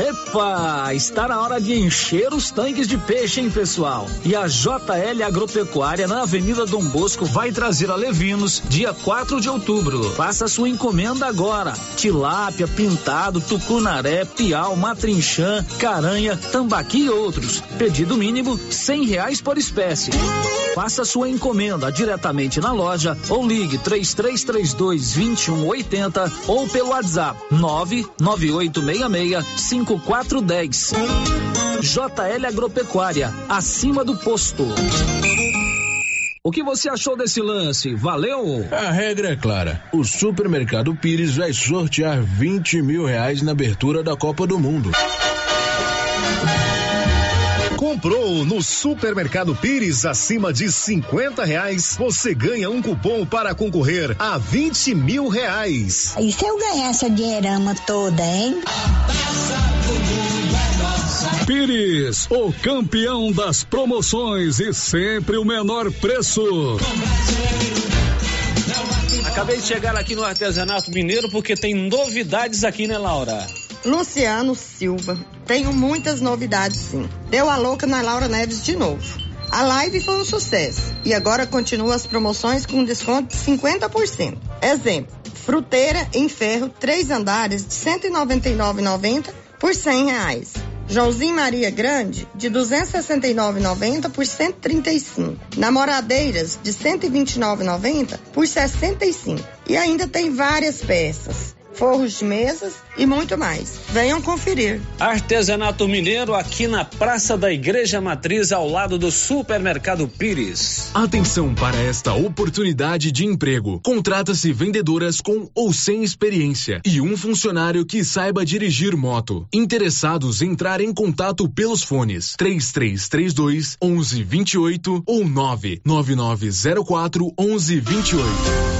Epa, está na hora de encher os tanques de peixe, hein, pessoal? E a JL Agropecuária na Avenida Dom Bosco vai trazer a Levinos dia 4 de outubro. Faça sua encomenda agora. Tilápia, pintado, tucunaré, piau, matrinchã, caranha, tambaqui e outros. Pedido mínimo cem reais por espécie. Faça sua encomenda diretamente na loja ou ligue 3332 2180 ou pelo WhatsApp 99866 5410. JL Agropecuária, acima do posto. O que você achou desse lance? Valeu? A regra é clara. O Supermercado Pires vai sortear 20 mil reais na abertura da Copa do Mundo. Comprou no Supermercado Pires acima de 50 reais, você ganha um cupom para concorrer a 20 mil reais. E se eu ganhar essa dinheirama toda, hein? Pires, o campeão das promoções e sempre o menor preço. Acabei de chegar aqui no artesanato mineiro porque tem novidades aqui, né, Laura? Luciano Silva. Tenho muitas novidades, sim. Deu a louca na Laura Neves de novo. A live foi um sucesso e agora continua as promoções com desconto de 50%. Exemplo: fruteira em ferro, três andares de R$ 199,90 por 100 reais. Joãozinho Maria Grande, de R$ 269,90 por R$ 135. Namoradeiras, de R$ 129,90 por R$ 65. E ainda tem várias peças, forros de mesas e muito mais. Venham conferir. Artesanato Mineiro aqui na Praça da Igreja Matriz, ao lado do Supermercado Pires. Atenção para esta oportunidade de emprego. Contrata-se vendedoras com ou sem experiência e um funcionário que saiba dirigir moto. Interessados entrar em contato pelos fones 3332 1128 ou 99904 1128.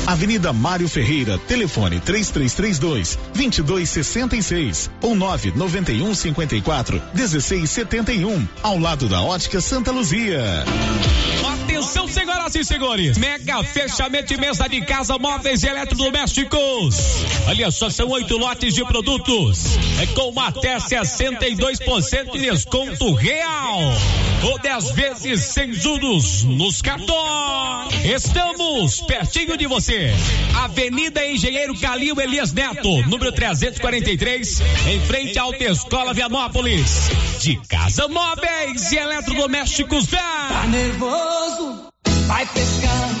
Avenida Mário Ferreira, telefone 3332 2266 ou 991 54 1671, ao lado da Ótica Santa Luzia. Atenção, senhoras e senhores. Mega fechamento de mesa de casa, móveis e eletrodomésticos. Olha só, são oito lotes de produtos. É com até 62% de desconto real. Ou 10 vezes sem juros nos cartões. Estamos pertinho de você. Avenida Engenheiro Calil Elias Neto, número 343, em frente à Autoescola Vianópolis. De casa móveis e eletrodomésticos. Tá nervoso? Vai pescar.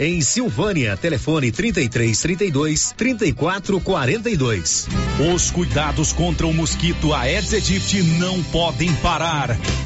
em Silvânia. Telefone 33 32 34 42. Os cuidados contra o mosquito Aedes aegypti não podem parar.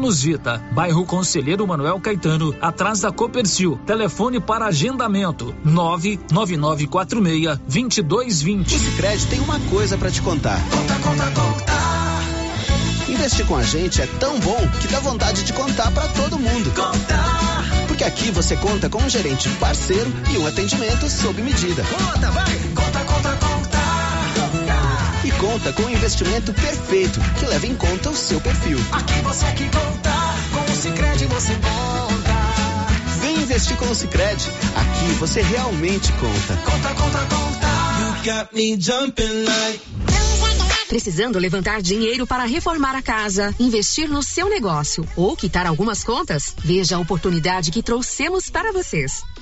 Vita, bairro Conselheiro Manuel Caetano, atrás da Copercil. Telefone para agendamento: 99946 2220. O Sicredi tem uma coisa para te contar. Investir com a gente é tão bom que dá vontade de contar para todo mundo. Contar! Porque aqui você conta com um gerente parceiro e um atendimento sob medida. Conta, vai! Conta, conta, conta! Conta com um investimento perfeito que leva em conta o seu perfil. Aqui você que conta, com o Cicred você conta. investir com o Sicredi. Aqui você realmente conta. Conta, conta, conta. You got me jumping like. Precisando levantar dinheiro para reformar a casa, investir no seu negócio ou quitar algumas contas? Veja a oportunidade que trouxemos para vocês.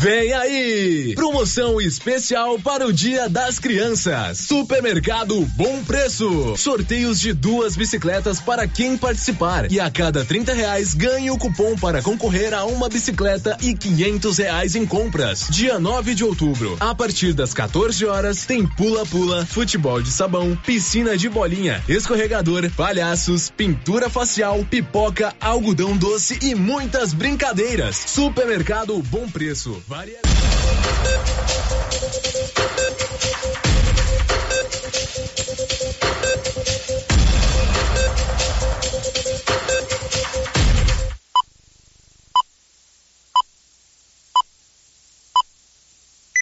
Vem aí! Promoção especial para o Dia das Crianças. Supermercado Bom Preço. Sorteios de duas bicicletas para quem participar. E a cada 30 reais ganhe o cupom para concorrer a uma bicicleta e 500 reais em compras. Dia 9 de outubro, a partir das 14 horas, tem pula-pula, futebol de sabão, piscina de bolinha, escorregador, palhaços, pintura facial, pipoca, algodão doce e muitas brincadeiras. Supermercado Bom Preço. Variedade.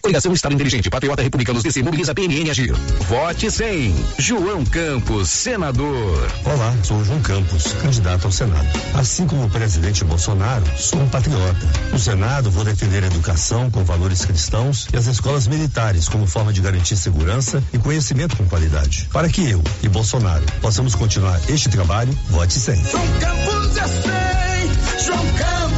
Coligação Estado Inteligente, Patriota Republicanos DC, mobiliza PMN Agir. Vote 100. João Campos, senador. Olá, sou o João Campos, candidato ao Senado. Assim como o presidente Bolsonaro, sou um patriota. No Senado, vou defender a educação com valores cristãos e as escolas militares como forma de garantir segurança e conhecimento com qualidade. Para que eu e Bolsonaro possamos continuar este trabalho, vote 100. João Campos é 100. João Campos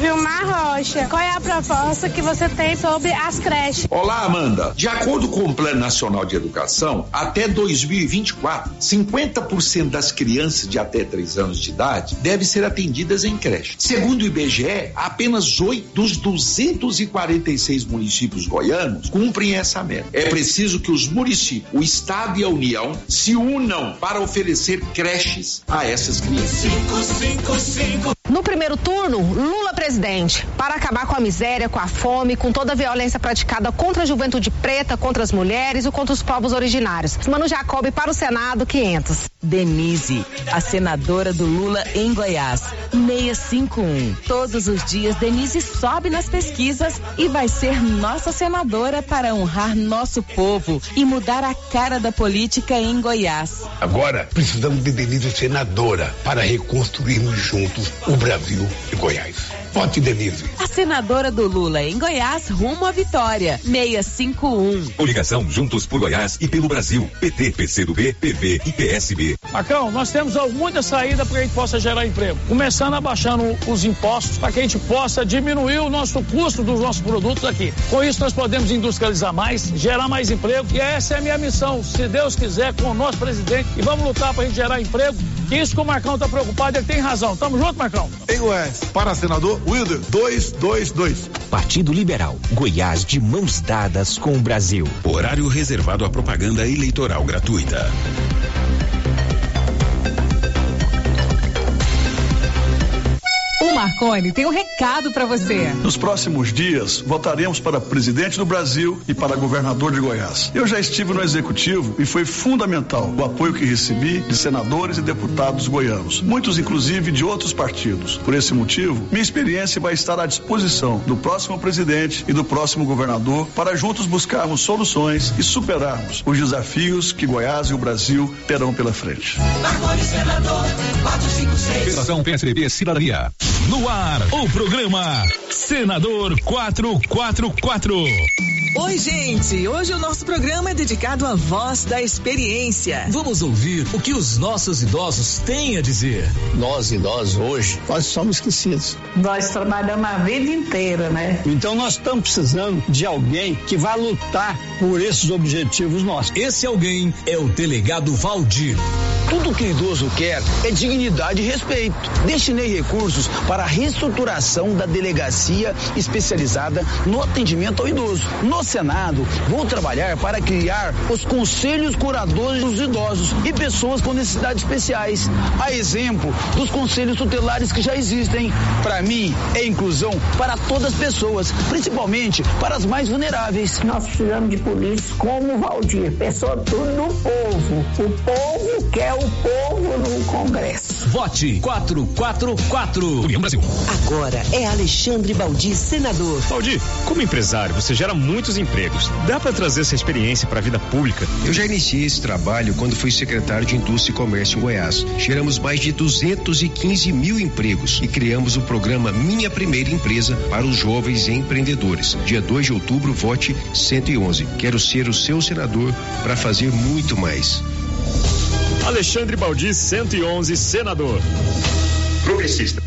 Vilmar Rocha, qual é a proposta que você tem sobre as creches? Olá, Amanda. De acordo com o Plano Nacional de Educação, até 2024, 50% das crianças de até 3 anos de idade devem ser atendidas em creche. Segundo o IBGE, apenas 8 dos 246 municípios goianos cumprem essa meta. É preciso que os municípios, o Estado e a União se unam para oferecer creches a essas crianças. 555. No primeiro turno, Lula presidente. Para acabar com a miséria, com a fome, com toda a violência praticada contra a juventude preta, contra as mulheres e contra os povos originários. Mano Jacob para o Senado 500. Denise, a senadora do Lula em Goiás. 651. Todos os dias, Denise sobe nas pesquisas e vai ser nossa senadora para honrar nosso povo e mudar a cara da política em Goiás. Agora precisamos de Denise senadora para reconstruirmos juntos o Brasil e Goiás. Vote Denise. A senadora do Lula em Goiás rumo à vitória. 651. Coligação Juntos por Goiás e pelo Brasil. PT, PCdoB, PV e PSB. Macão, nós temos muita saída para que a gente possa gerar emprego. Começando abaixando os impostos para que a gente possa diminuir o nosso custo dos nossos produtos aqui. Com isso, nós podemos industrializar mais, gerar mais emprego. E essa é a minha missão, se Deus quiser, com o nosso presidente. E vamos lutar para a gente gerar emprego. Que isso que o Marcão está preocupado, ele tem razão. Tamo junto, Marcão? Em Goiás, para senador Wilder 222. Partido Liberal, Goiás de mãos dadas com o Brasil. Horário reservado à propaganda eleitoral gratuita. Marconi tem um recado para você. Nos próximos dias, votaremos para presidente do Brasil e para governador de Goiás. Eu já estive no executivo e foi fundamental o apoio que recebi de senadores e deputados goianos, muitos inclusive de outros partidos. Por esse motivo, minha experiência vai estar à disposição do próximo presidente e do próximo governador para juntos buscarmos soluções e superarmos os desafios que Goiás e o Brasil terão pela frente. Marconi Senador 456. Federação PSDB Cidadania. No ar, o programa Senador 444. Oi, gente! Hoje o nosso programa é dedicado à voz da experiência. Vamos ouvir o que os nossos idosos têm a dizer. Nós idosos hoje quase somos esquecidos. Nós trabalhamos a vida inteira, né? Então nós estamos precisando de alguém que vá lutar por esses objetivos nossos. Esse alguém é o delegado Valdir. Tudo que idoso quer é dignidade e respeito. Destinei recursos para a reestruturação da delegacia especializada no atendimento ao idoso. No Senado, vou trabalhar para criar os conselhos curadores dos idosos e pessoas com necessidades especiais. A exemplo dos conselhos tutelares que já existem. Para mim, é inclusão para todas as pessoas, principalmente para as mais vulneráveis. Nós precisamos de políticos como o Valdir, pessoa tudo do povo. O povo quer o povo no Congresso. Vote 444. União Brasil. Agora é Alexandre Baldi, senador. Baldi, como empresário, você gera muitos empregos. Dá para trazer essa experiência para a vida pública? Eu já iniciei esse trabalho quando fui secretário de Indústria e Comércio em Goiás. Geramos mais de 215 mil empregos e criamos o programa Minha Primeira Empresa para os jovens empreendedores. Dia 2 de outubro, vote 111. Quero ser o seu senador para fazer muito mais. Alexandre Baldi, 111, senador. Progressista.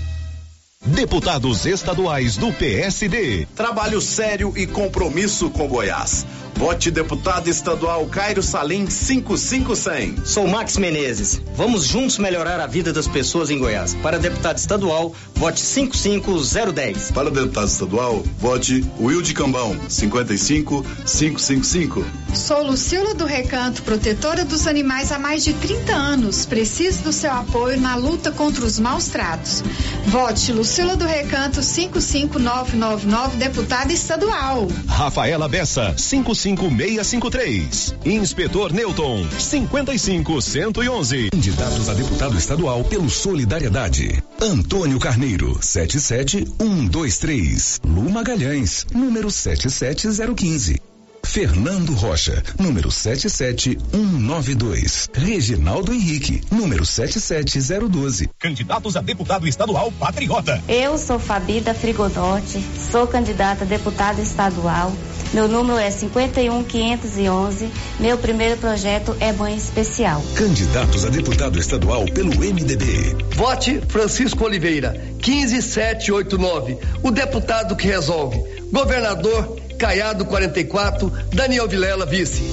Deputados estaduais do PSD. Trabalho sério e compromisso com Goiás. Vote deputado estadual Cairo Salim 55100. Sou Max Menezes. Vamos juntos melhorar a vida das pessoas em Goiás. Para deputado estadual, vote 55010. Para deputado estadual, vote Wilde Cambão 55555. Sou Lucila do Recanto, protetora dos animais há mais de 30 anos. Preciso do seu apoio na luta contra os maus tratos. Vote Lucila do Recanto 55999, deputada estadual. Rafaela Bessa 55 5653. Inspetor Newton, 55111. Candidatos a deputado estadual pelo Solidariedade. Antônio Carneiro, 77123. Lu Magalhães, número 77015. Fernando Rocha, número 77192. Reginaldo Henrique, número 77012. Candidatos a deputado estadual patriota. Eu sou Fabida Frigodotti, sou candidata a deputada estadual. Meu número é 51511. Meu primeiro projeto é Mãe Especial. Candidatos a deputado estadual pelo MDB. Vote Francisco Oliveira, 15789. O deputado que resolve. Governador Caiado 44, Daniel Vilela, vice.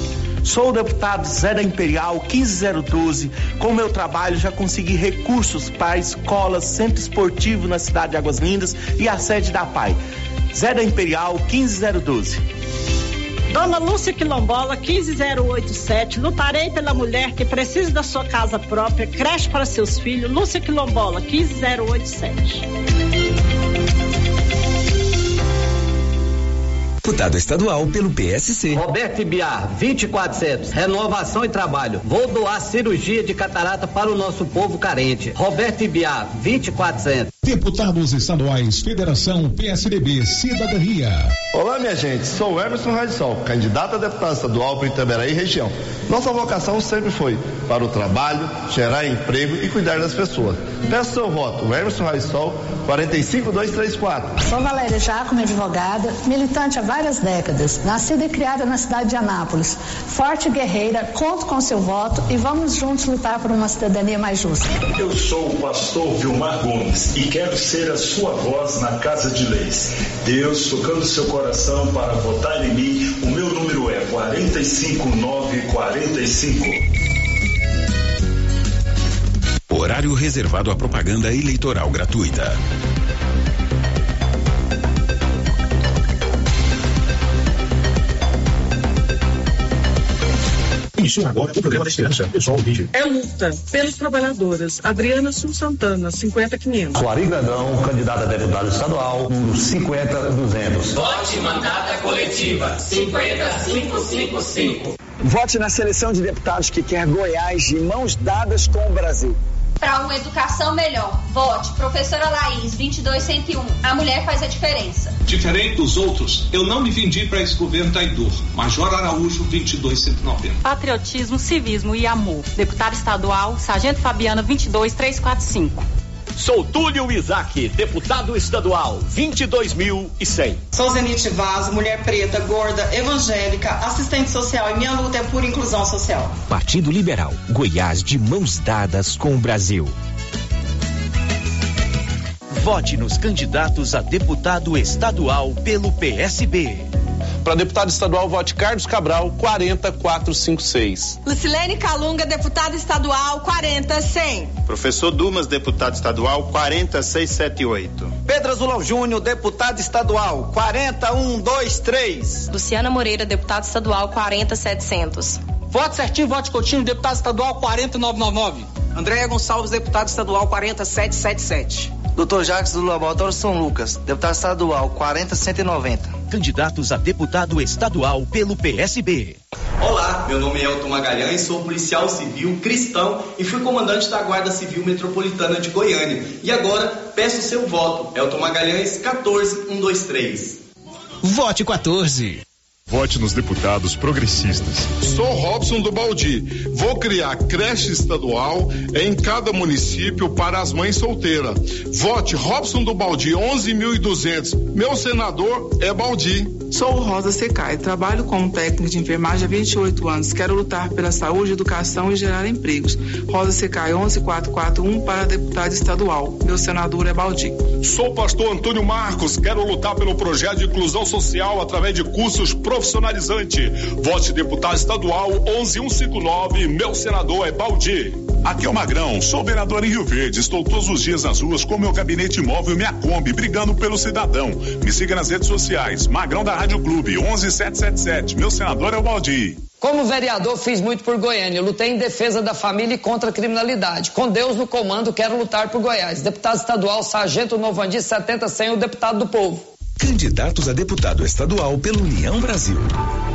Sou o deputado Zé da Imperial 15012. Com meu trabalho já consegui recursos para escolas, centro esportivo na cidade de Águas Lindas e a sede da PAI. Zé da Imperial 15012. Dona Lúcia Quilombola 15087. Lutarei pela mulher que precisa da sua casa própria, creche para seus filhos. Lúcia Quilombola 15087. Deputado estadual pelo PSC. Roberto Ibiar, 2400. Renovação e trabalho. Vou doar cirurgia de catarata para o nosso povo carente. Roberto Ibiar, 2400. Deputados estaduais, Federação PSDB, Cidadania. Olá, minha gente. Sou o Emerson Radisol, candidato a deputado estadual para Itaberaí região. Nossa vocação sempre foi para o trabalho, gerar emprego e cuidar das pessoas. Peço seu voto, Emerson Radisol, 45234. Sou Valéria Jacomo, advogada, militante há várias décadas, nascida e criada na cidade de Anápolis. Forte guerreira, conto com seu voto e vamos juntos lutar por uma cidadania mais justa. Eu sou o pastor Vilmar Gomes e quero ser a sua voz na Casa de Leis. Deus tocando seu coração para votar em mim, o meu número é 45945. Horário reservado à propaganda eleitoral gratuita. Inicia agora o programa da esperança. Pessoal, o vídeo. É luta pelos trabalhadoras. Adriana Sul Santana, 50500. Suari Grandão, candidata a deputado estadual, número 50200. Vote mandata coletiva 50555. Vote na seleção de deputados que quer Goiás de mãos dadas com o Brasil para uma educação melhor. Vote professora Laís 22101. A mulher faz a diferença. Diferente dos outros, eu não me vendi para esse governo traidor. Major Araújo 22190. Patriotismo, civismo e amor. Deputado estadual Sargento Fabiana 22345. Sou Túlio Isaac, deputado estadual, 22.100. Sou Zenite Vaz, mulher preta, gorda, evangélica, assistente social e minha luta é por inclusão social. Partido Liberal, Goiás de mãos dadas com o Brasil. Vote nos candidatos a deputado estadual pelo PSB. Para deputado estadual, vote Carlos Cabral, 40456. Lucilene Calunga, deputada estadual, 40100. Professor Dumas, deputado estadual, 40678. Pedro Azulão Júnior, deputado estadual, 40123. Luciana Moreira, deputado estadual, 40700. Voto certinho, voto Coutinho, deputado estadual, 40999. Andréia Gonçalves, deputado estadual, 40777. Doutor Jacques do Laboratório São Lucas, deputado estadual, 40190. Candidatos a deputado estadual pelo PSB. Olá, meu nome é Elton Magalhães, sou policial civil cristão e fui comandante da Guarda Civil Metropolitana de Goiânia. E agora peço seu voto. Elton Magalhães, 14123. Vote 14. Vote nos deputados progressistas. Sou Robson do Baldi. Vou criar creche estadual em cada município para as mães solteiras. Vote Robson do Baldi 11.200. Meu senador é Baldi. Sou Rosa Secai. Trabalho como técnico de enfermagem há 28 anos. Quero lutar pela saúde, educação e gerar empregos. Rosa Secai 11441 para deputado estadual. Meu senador é Baldi. Sou pastor Antônio Marcos. Quero lutar pelo projeto de inclusão social através de cursos profissionais profissionalizante. Vote deputado estadual 11159, meu senador é Baldi. Aqui é o Magrão, sou vereador em Rio Verde. Estou todos os dias nas ruas com meu gabinete móvel e minha Kombi, brigando pelo cidadão. Me siga nas redes sociais. Magrão da Rádio Clube, 11777. Meu senador é o Baldi. Como vereador, fiz muito por Goiânia. Lutei em defesa da família e contra a criminalidade. Com Deus no comando, quero lutar por Goiás. Deputado estadual, Sargento Novandi, 70 100, o deputado do povo. Candidatos a deputado estadual pela União Brasil.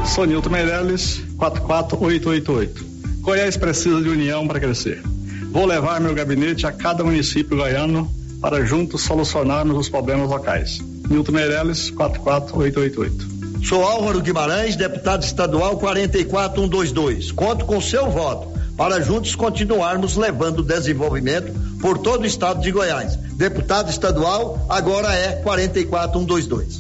Sou Nilton Meirelles, 44888. Goiás precisa de união para crescer. Vou levar meu gabinete a cada município goiano para juntos solucionarmos os problemas locais. Nilton Meirelles, 44888. Sou Álvaro Guimarães, deputado estadual 44122. Conto com seu voto para juntos continuarmos levando desenvolvimento por todo o estado de Goiás. Deputado estadual agora é 44122.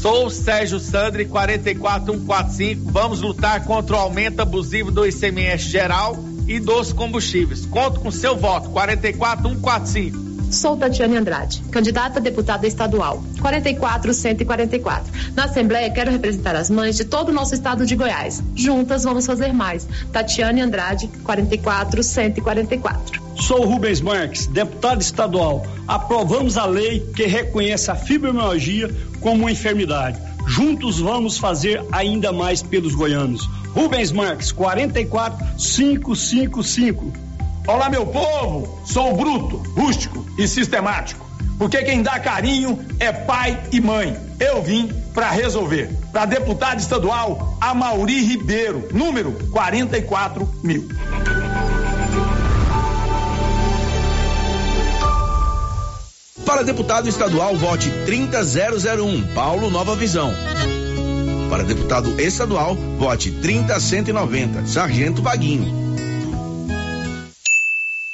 Sou Sérgio Sandri, 44145. Vamos lutar contra o aumento abusivo do ICMS geral e dos combustíveis. Conto com seu voto, 44145. Sou Tatiane Andrade, candidata a deputada estadual, 44144. Na Assembleia, quero representar as mães de todo o nosso estado de Goiás. Juntas vamos fazer mais. Tatiane Andrade, 44144. Sou Rubens Marques, deputado estadual. Aprovamos a lei que reconhece a fibromialgia como uma enfermidade. Juntos vamos fazer ainda mais pelos goianos. Rubens Marques, 44555. Olá, meu povo! Sou bruto, rústico e sistemático. Porque quem dá carinho é pai e mãe. Eu vim para resolver. Para deputado estadual, Amauri Ribeiro, número 44 mil. Para deputado estadual, vote 30001, Paulo Nova Visão. Para deputado estadual, vote 30190, Sargento Vaguinho.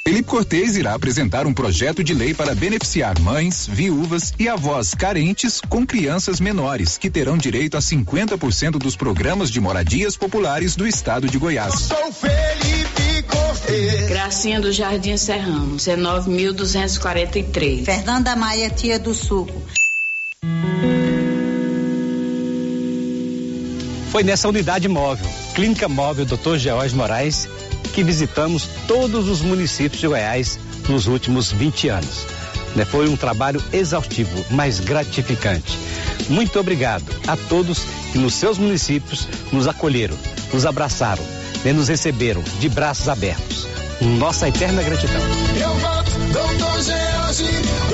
Felipe Cortez irá apresentar um projeto de lei para beneficiar mães, viúvas e avós carentes com crianças menores, que terão direito a 50% dos programas de moradias populares do estado de Goiás. Eu sou Felipe Cortez. Gracinha do Jardim Serrano, 19.243. Fernanda Maia, tia do Suco. Foi nessa unidade móvel, Clínica Móvel Dr. George Moraes, que visitamos todos os municípios de Goiás nos últimos 20 anos. Né, foi um trabalho exaustivo, mas gratificante. Muito obrigado a todos que nos seus municípios nos acolheram, nos abraçaram, né, nos receberam de braços abertos. Nossa eterna gratidão. Eu voto, doutor George,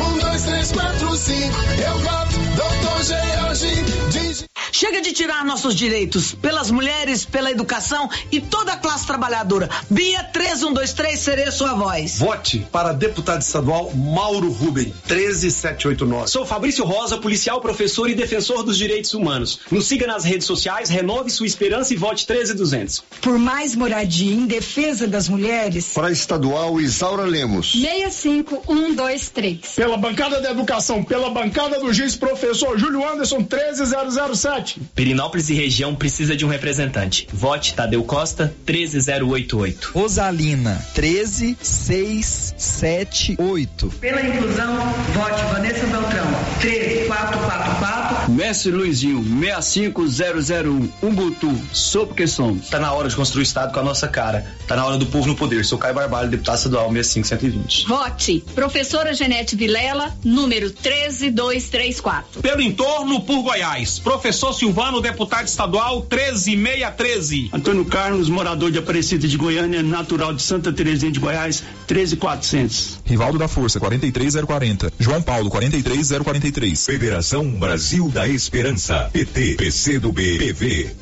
um, dois, três, quatro, cinco. Eu voto, doutor George, Chega de tirar nossos direitos pelas mulheres, pela educação e toda a classe trabalhadora. Bia 3123, serei sua voz. Vote para deputado estadual Mauro Ruben, 13789. Sou Fabrício Rosa, policial, professor e defensor dos direitos humanos. Nos siga nas redes sociais, renove sua esperança e vote 13200. Por mais moradia em defesa das mulheres. Para estadual Isaura Lemos. 65123. Pela bancada da educação, pela bancada do juiz professor Júlio Anderson, 13007. Pirinópolis e região precisa de um representante. Vote Tadeu Costa 13088. Rosalina 13678. Pela inclusão, vote Vanessa Beltrão 13444. Mestre Luizinho 65001. Umbutu, sou porque somos. Tá na hora de construir o estado com a nossa cara. Tá na hora do povo no poder. Sou Caio Barbalho, deputado estadual 65120. Vote professora Genete Vilela, número 13234. Pelo entorno por Goiás, professor Silvano, deputado estadual 13613. Antônio Carlos, morador de Aparecida de Goiânia, natural de Santa Terezinha de Goiás, 13400. Rivaldo da Força 43040. João Paulo 43043. Federação Brasil da Esperança. PT, PCdoB, PV.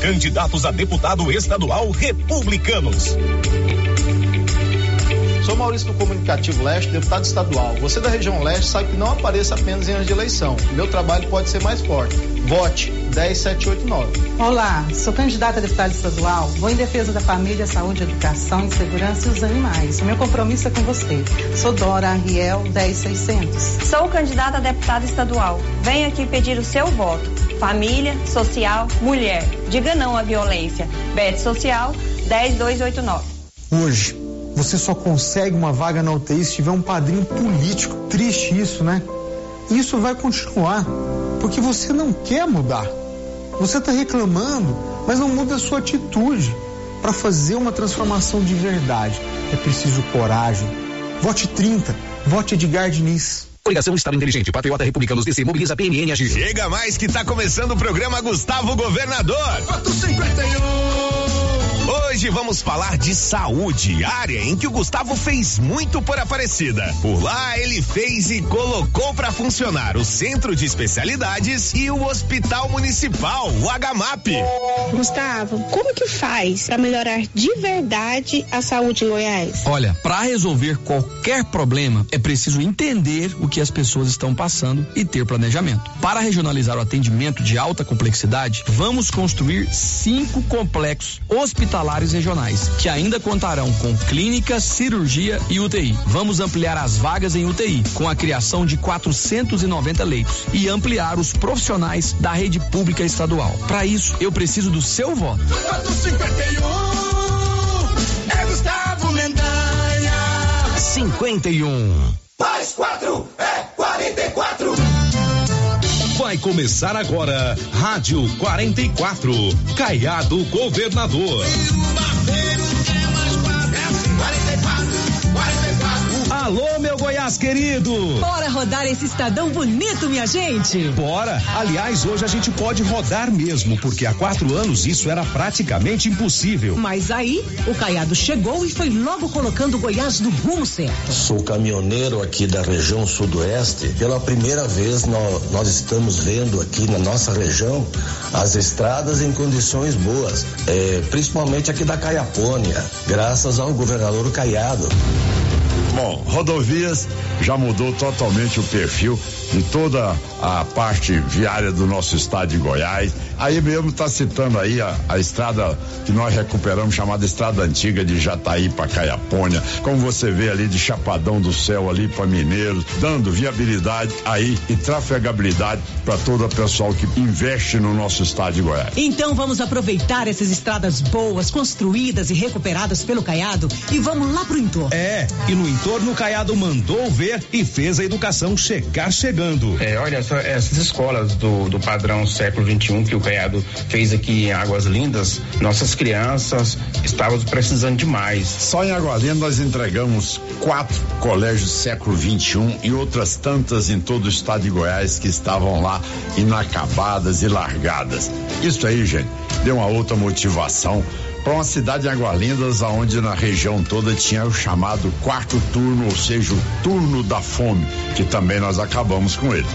Candidatos a deputado estadual republicanos. Sou Maurício do Comunicativo Leste, deputado estadual. Você da região leste sabe que não apareça apenas em anos de eleição. Meu trabalho pode ser mais forte. Vote 10789. Olá, sou candidata a deputada estadual. Vou em defesa da família, saúde, educação, segurança e os animais. O meu compromisso é com você. Sou Dora Ariel 10600. Sou candidata a deputada estadual. Venho aqui pedir o seu voto. Família, social, mulher. Diga não à violência. Bet Social 10289. Hoje você só consegue uma vaga na UTI se tiver um padrinho político. Triste isso, né? E isso vai continuar, porque você não quer mudar. Você está reclamando, mas não muda a sua atitude. Para fazer uma transformação de verdade, é preciso coragem. Vote 30, vote Edgar Diniz. Coligação Estado Inteligente, Patriota Republicanos DC, Mobiliza PMN Agir. Chega mais que está começando o programa Gustavo Governador. Voto 51. Hoje vamos falar de saúde, área em que o Gustavo fez muito por Aparecida. Por lá ele fez e colocou para funcionar o Centro de Especialidades e o Hospital Municipal, o HMAP. Gustavo, como que faz para melhorar de verdade a saúde em Goiás? Olha, para resolver qualquer problema é preciso entender o que as pessoas estão passando e ter planejamento. Para regionalizar o atendimento de alta complexidade, vamos construir cinco complexos hospitalares regionais, que ainda contarão com clínica, cirurgia e UTI. Vamos ampliar as vagas em UTI, com a criação de 490 leitos e ampliar os profissionais da rede pública estadual. Para isso, eu preciso do seu voto. Voto 51 é Gustavo Mendanha. 51. Mais quatro é 44. Vai começar agora, Rádio 44, Caiado Governador. Goiás querido! Bora rodar esse estadão bonito, minha gente! Bora! Aliás, hoje a gente pode rodar mesmo, porque há quatro anos isso era praticamente impossível. Mas aí, o Caiado chegou e foi logo colocando o Goiás no rumo certo. Sou caminhoneiro aqui da região sudoeste. Pela primeira vez nós, nós estamos vendo aqui na nossa região as estradas em condições boas, é, principalmente aqui da Caiapônia, graças ao governador Caiado. Bom, rodovias já mudou totalmente o perfil de toda a parte viária do nosso estado de Goiás. Aí mesmo está citando aí a, a, estrada que nós recuperamos, chamada Estrada Antiga de Jataí para Caiapônia. Como você vê ali de Chapadão do Céu ali para Mineiros, dando viabilidade aí e trafegabilidade para todo o pessoal que investe no nosso estado de Goiás. Então vamos aproveitar essas estradas boas, construídas e recuperadas pelo Caiado e vamos lá pro entorno. É, e no entorno o Caiado mandou ver e fez a educação chegar chegando. É, olha, essa, essas escolas do, do padrão século XXI que o Fez aqui em Águas Lindas, nossas crianças estavam precisando demais. Só em Águas Lindas nós entregamos quatro colégios século XXI e outras tantas em todo o estado de Goiás que estavam lá inacabadas e largadas. Isso aí, gente, deu uma outra motivação para uma cidade de Agualindas, onde na região toda tinha o chamado quarto turno, ou seja, o turno da fome, que também nós acabamos com ele.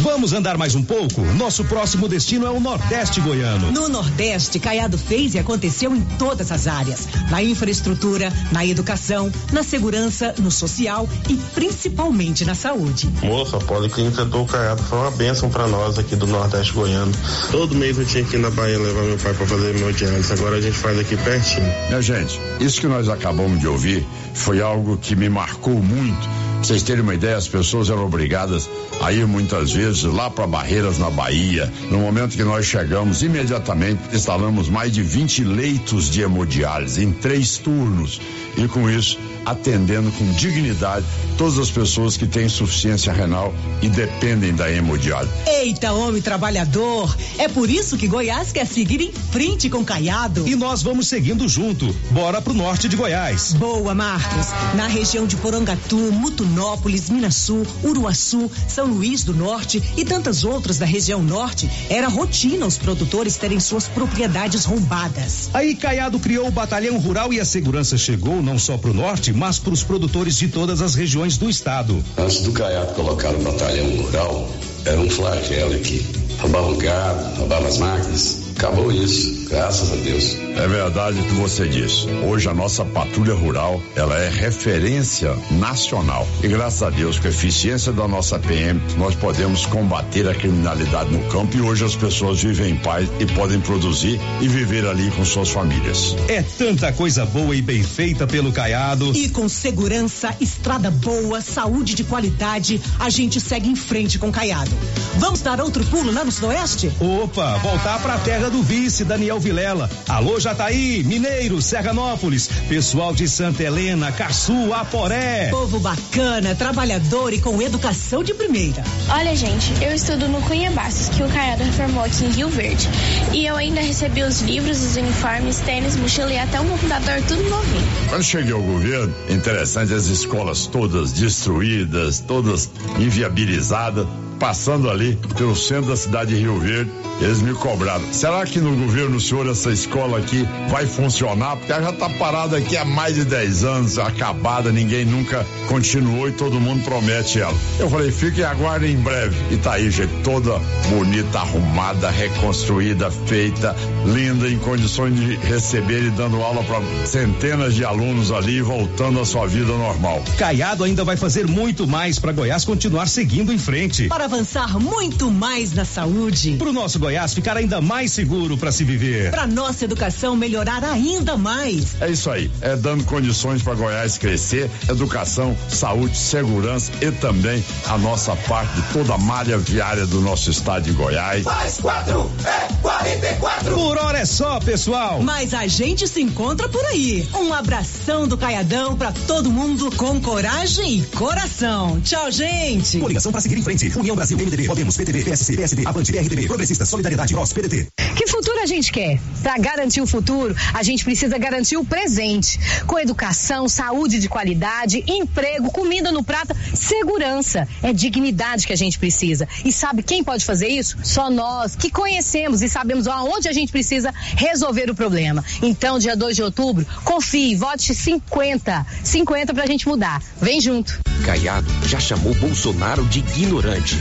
Vamos andar mais um pouco? Nosso próximo destino é o Nordeste Goiano. No Nordeste, Caiado fez e aconteceu em todas as áreas: na infraestrutura, na educação, na segurança, no social e principalmente na saúde. Moça, a Policlínica do Caiado foi uma bênção para nós aqui do Nordeste Goiano. Todo mês eu tinha que ir na Bahia levar meu pai para fazer meu diálise. Agora a gente faz aqui pertinho. Gente, isso que nós acabamos de ouvir foi algo que me marcou muito. Pra vocês terem uma ideia, as pessoas eram obrigadas a ir muitas vezes lá para Barreiras na Bahia. No momento que nós chegamos, imediatamente instalamos mais de 20 leitos de hemodiálise em três turnos. E com isso, atendendo com dignidade todas as pessoas que têm insuficiência renal e dependem da hemodiálise. Eita, homem trabalhador! É por isso que Goiás quer seguir em frente com Caiado. E nós vamos seguindo junto. Bora pro norte de Goiás. Boa, Marcos. Na região de Porangatu, Mutum Divinópolis, Minasul, Uruaçu, São Luís do Norte e tantas outras da região norte, era rotina os produtores terem suas propriedades roubadas. Aí Caiado criou o Batalhão Rural e a segurança chegou não só para o norte, mas para os produtores de todas as regiões do estado. Antes do Caiado colocar o batalhão rural, era um flagelo aqui. Roubava o gado, roubava as máquinas. Acabou isso, graças a Deus. É verdade o que você disse. Hoje a nossa patrulha rural, ela é referência nacional. E graças a Deus, com a eficiência da nossa PM, nós podemos combater a criminalidade no campo e hoje as pessoas vivem em paz e podem produzir e viver ali com suas famílias. É tanta coisa boa e bem feita pelo Caiado. E com segurança, estrada boa, saúde de qualidade, a gente segue em frente com Caiado. Vamos dar outro pulo lá no Sudoeste? Opa, voltar pra terra do vice, Daniel Vilela. Alô, Jataí, Mineiro, Serranópolis, pessoal de Santa Helena, Caçu, Aporé. Povo bacana, trabalhador e com educação de primeira. Olha, gente, eu estudo no Cunha Bastos, que o Caiado reformou aqui em Rio Verde. E eu ainda recebi os livros, os uniformes, tênis, mochila e até um computador, tudo novinho. Quando cheguei ao governo, interessante as escolas todas destruídas, todas inviabilizadas, passando ali pelo centro da cidade de Rio Verde, eles me cobraram. Será que no governo senhor essa escola aqui vai funcionar? Porque ela já está parada aqui há mais de 10 anos, acabada, ninguém nunca continuou e todo mundo promete ela. Eu falei, fiquem aguardem em breve. E tá aí, gente, toda bonita, arrumada, reconstruída, feita, linda, em condições de receber e dando aula para centenas de alunos ali, voltando à sua vida normal. Caiado ainda vai fazer muito mais para Goiás continuar seguindo em frente. Para avançar muito mais na saúde. Para o nosso Goiás ficar ainda mais seguro para se viver. Para nossa educação melhorar ainda mais. É isso aí, é dando condições para Goiás crescer, educação, saúde, segurança e também a nossa parte de toda a malha viária do nosso estado de Goiás. Mais quatro é 44. Por hora é só, pessoal. Mas a gente se encontra por aí. Um abração do Caiadão para todo mundo com coragem e coração. Tchau, gente. Coligação para seguir em frente. União Brasil, MDB, Podemos, PTB, PSC, PSD, Avante, PRTB, Progressistas, Solidariedade, Nós, PDT. Que futuro a gente quer? Para garantir o futuro, a gente precisa garantir o presente. Com educação, saúde de qualidade, emprego, comida no prato, segurança. É dignidade que a gente precisa. E sabe quem pode fazer isso? Só nós, que conhecemos e sabemos aonde a gente precisa resolver o problema. Então, dia 2 de outubro, confie, vote 50. 50 pra gente mudar. Vem junto. Caiado já chamou Bolsonaro de ignorante.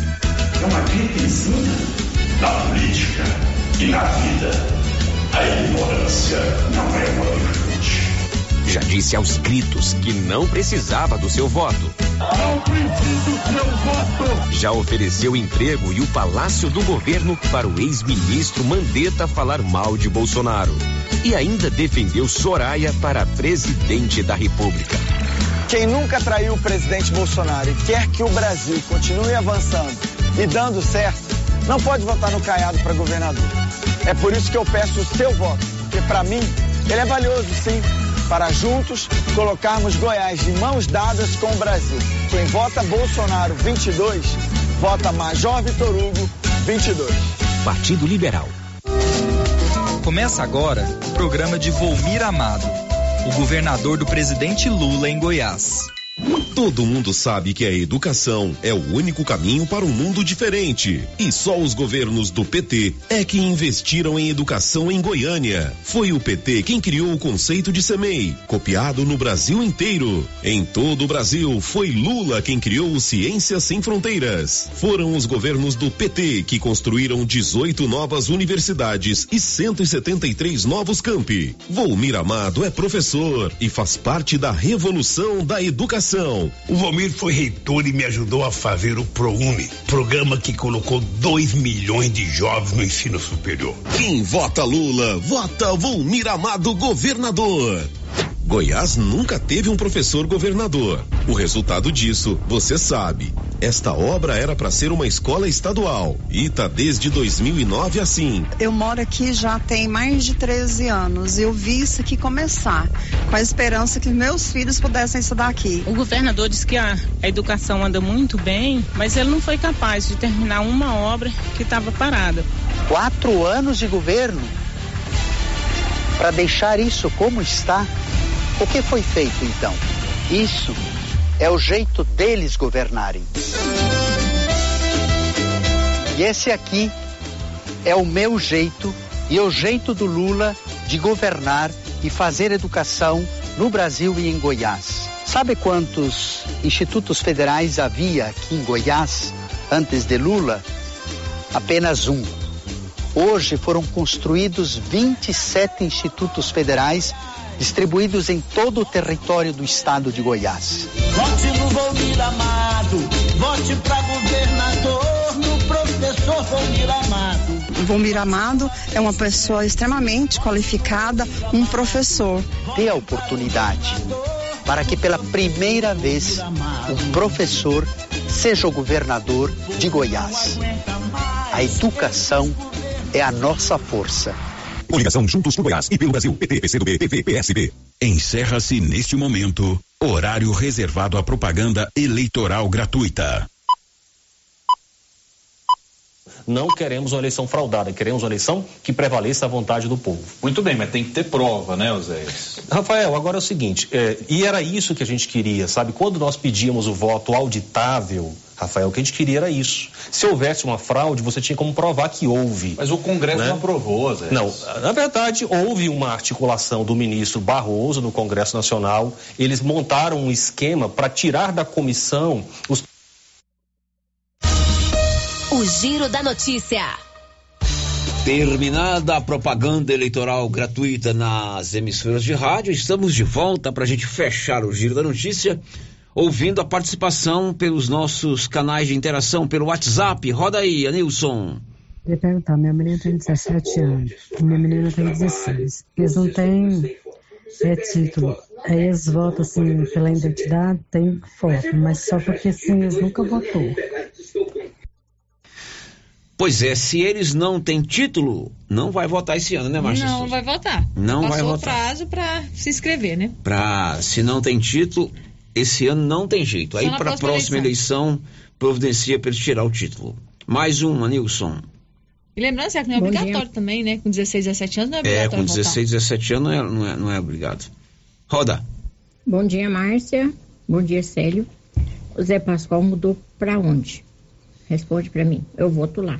É uma gripezinha na política e na vida. A ignorância não é uma virtude. Já disse aos gritos que não precisava do seu voto. Não preciso do seu voto. Já ofereceu emprego e o palácio do governo para o ex-ministro Mandetta falar mal de Bolsonaro. E ainda defendeu Soraya para presidente da República. Quem nunca traiu o presidente Bolsonaro e quer que o Brasil continue avançando e dando certo, não pode votar no Caiado para governador. É por isso que eu peço o seu voto, porque para mim ele é valioso, sim, para juntos colocarmos Goiás de mãos dadas com o Brasil. Quem vota Bolsonaro 22, vota Major Vitor Hugo 22. Partido Liberal. Começa agora o programa de Volmir Amado, o governador do presidente Lula em Goiás. Todo mundo sabe que a educação é o único caminho para um mundo diferente. E só os governos do PT é que investiram em educação em Goiânia. Foi o PT quem criou o conceito de SEMEI, copiado no Brasil inteiro. Em todo o Brasil, foi Lula quem criou o Ciências Sem Fronteiras. Foram os governos do PT que construíram 18 novas universidades e 173 novos campi. Volmir Amado é professor e faz parte da revolução da educação. O Valmir foi reitor e me ajudou a fazer o ProUni, programa que colocou 2 milhões de jovens no ensino superior. Quem vota Lula, vota Volmir Amado governador. Goiás nunca teve um professor governador. O resultado disso, você sabe. Esta obra era para ser uma escola estadual e tá desde 2009 assim. Eu moro aqui já tem mais de 13 anos. Eu vi isso aqui começar, com a esperança que meus filhos pudessem estudar aqui. O governador disse que a, a educação anda muito bem, mas ele não foi capaz de terminar uma obra que estava parada. Quatro anos de governo para deixar isso como está. O que foi feito então? Isso é o jeito deles governarem. E esse aqui é o meu jeito e é o jeito do Lula de governar e fazer educação no Brasil e em Goiás. Sabe quantos institutos federais havia aqui em Goiás antes de Lula? Apenas um. Hoje foram construídos 27 institutos federais distribuídos em todo o território do estado de Goiás. Vote no Volmir Amado, vote para governador, no professor Volmir Amado. Volmir Amado é uma pessoa extremamente qualificada, um professor. Dê a oportunidade para que pela primeira vez um professor seja o governador de Goiás. A educação é a nossa força. Coligação Juntos por Goiás e pelo Brasil. PT, PCdoB, PV, PSB. Encerra-se neste momento horário reservado à propaganda eleitoral gratuita. Não queremos uma eleição fraudada, queremos uma eleição que prevaleça a vontade do povo. Muito bem, mas tem que ter prova, né, Oséias? Rafael, agora é o seguinte, é, e era isso que a gente queria, sabe? Quando nós pedíamos o voto auditável, Rafael, o que a gente queria era isso. Se houvesse uma fraude, você tinha como provar que houve. Mas o Congresso né? não aprovou, Zé. Não, na verdade, houve uma articulação do ministro Barroso no Congresso Nacional. Eles montaram um esquema para tirar da comissão os. O Giro da Notícia. Terminada a propaganda eleitoral gratuita nas emissoras de rádio, estamos de volta para a gente fechar o Giro da Notícia ouvindo a participação pelos nossos canais de interação, pelo WhatsApp. Roda aí, Anilson. Queria perguntar, minha menina tem 17 anos, minha menina tem 16. Eles não têm é, título. Aí eles votam assim pela identidade, tem foto, mas só porque sim, eles nunca votou. Pois é, se eles não têm título, não vai votar esse ano, né, Márcia? Não vai votar. Não Passou vai o votar. prazo para se inscrever, né? Pra, se não tem título, esse ano não tem jeito. Só Aí para a próxima próxima eleição. providencia para ele tirar o título. Mais um, Anilson. E lembrando, certo, não é Bom obrigatório também, né? Com 16, 17 anos não é É, obrigatório com 16, 17 anos não é, não é, não é obrigado. Roda. Bom dia, Márcia. Bom dia, Célio. O Zé Pascoal mudou pra onde? Responde pra mim. Eu voto lá.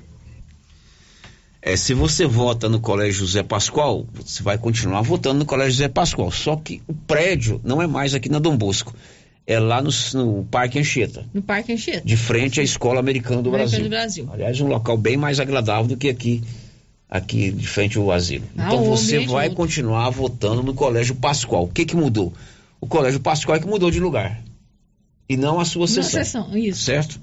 É, se você vota no Colégio José Pascoal, você vai continuar votando no Colégio José Pascoal. Só que o prédio não é mais aqui na Dom Bosco. É lá no, no Parque Anchieta, No Parque Anchieta. de frente à Escola Americana do Brasil. do Brasil. Aliás, um local bem mais agradável do que aqui, aqui de frente ao asilo. Ah, então você ambiente vai continuar votando no Colégio Pascoal. O que que mudou? O Colégio Pascoal é que mudou de lugar. E não a sua sessão. sessão, isso. Certo?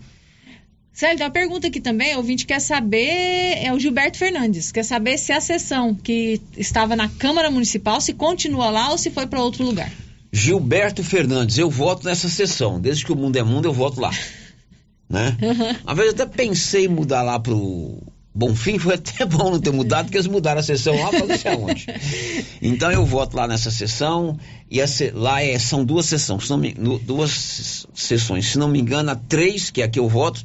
Célio, tem uma pergunta aqui também. O ouvinte quer saber, é o Gilberto Fernandes, quer saber se a sessão que estava na Câmara Municipal, se continua lá ou se foi para outro lugar. Gilberto Fernandes, eu voto nessa sessão. Desde que o mundo é mundo, eu voto lá. Né? Uma vez eu até pensei em mudar lá pro Bonfim, foi até bom não ter mudado, porque eles mudaram a sessão lá para não sei aonde. Então eu voto lá nessa sessão, e a lá é, são duas sessões, se não me- no- duas sessões, se não me engano, a três, que é a que eu voto,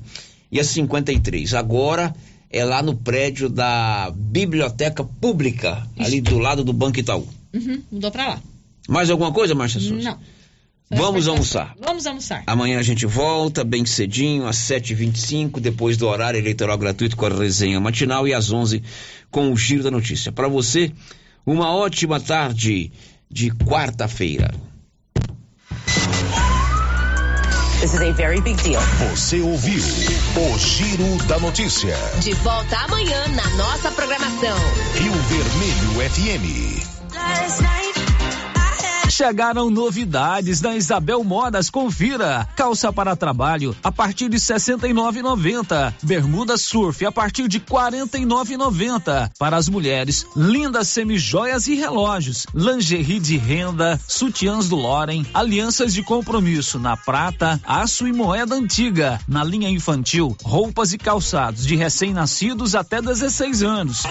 e a 53. Agora é lá no prédio da Biblioteca Pública, ali do lado do Banco Itaú. Uhum, mudou para lá. Mais alguma coisa, Márcia Souza? Não. Vamos almoçar. Vamos almoçar. Amanhã a gente volta bem cedinho, às 7h25, depois do horário eleitoral gratuito com a resenha matinal e às 11 com o Giro da Notícia. Para você, uma ótima tarde de quarta-feira. This is a very big deal. Você ouviu o Giro da Notícia. De volta amanhã na nossa programação. Rio Vermelho FM. Chegaram novidades na Isabel Modas, confira. Calça para trabalho a partir de R$ 69,90. Bermuda surf a partir de R$ 49,90. Para as mulheres, lindas semijoias e relógios. Lingerie de renda, sutiãs do Loren, alianças de compromisso na prata, aço e moeda antiga. Na linha infantil, roupas e calçados de recém-nascidos até 16 anos.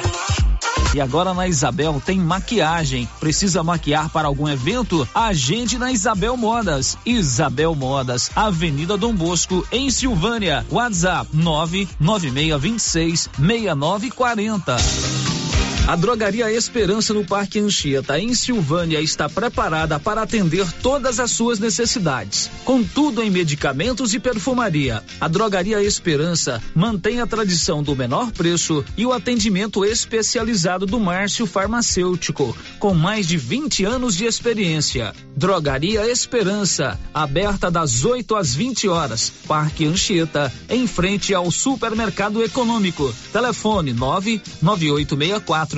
E agora na Isabel tem maquiagem. Precisa maquiar para algum evento? Agende na Isabel Modas. Isabel Modas, Avenida Dom Bosco, em Silvânia. WhatsApp 99626 6940. A Drogaria Esperança no Parque Anchieta, em Silvânia, está preparada para atender todas as suas necessidades, com tudo em medicamentos e perfumaria. A Drogaria Esperança mantém a tradição do menor preço e o atendimento especializado do Márcio Farmacêutico, com mais de 20 anos de experiência. Drogaria Esperança, aberta das 8 às 20 horas. Parque Anchieta, em frente ao Supermercado Econômico. Telefone 99864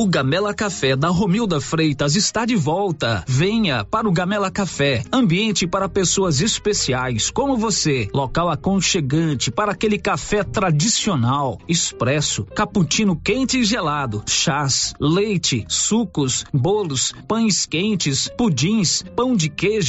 O Gamela Café da Romilda Freitas está de volta. Venha para o Gamela Café, ambiente para pessoas especiais como você, local aconchegante para aquele café tradicional, expresso, cappuccino quente e gelado, chás, leite, sucos, bolos, pães quentes, pudins, pão de queijo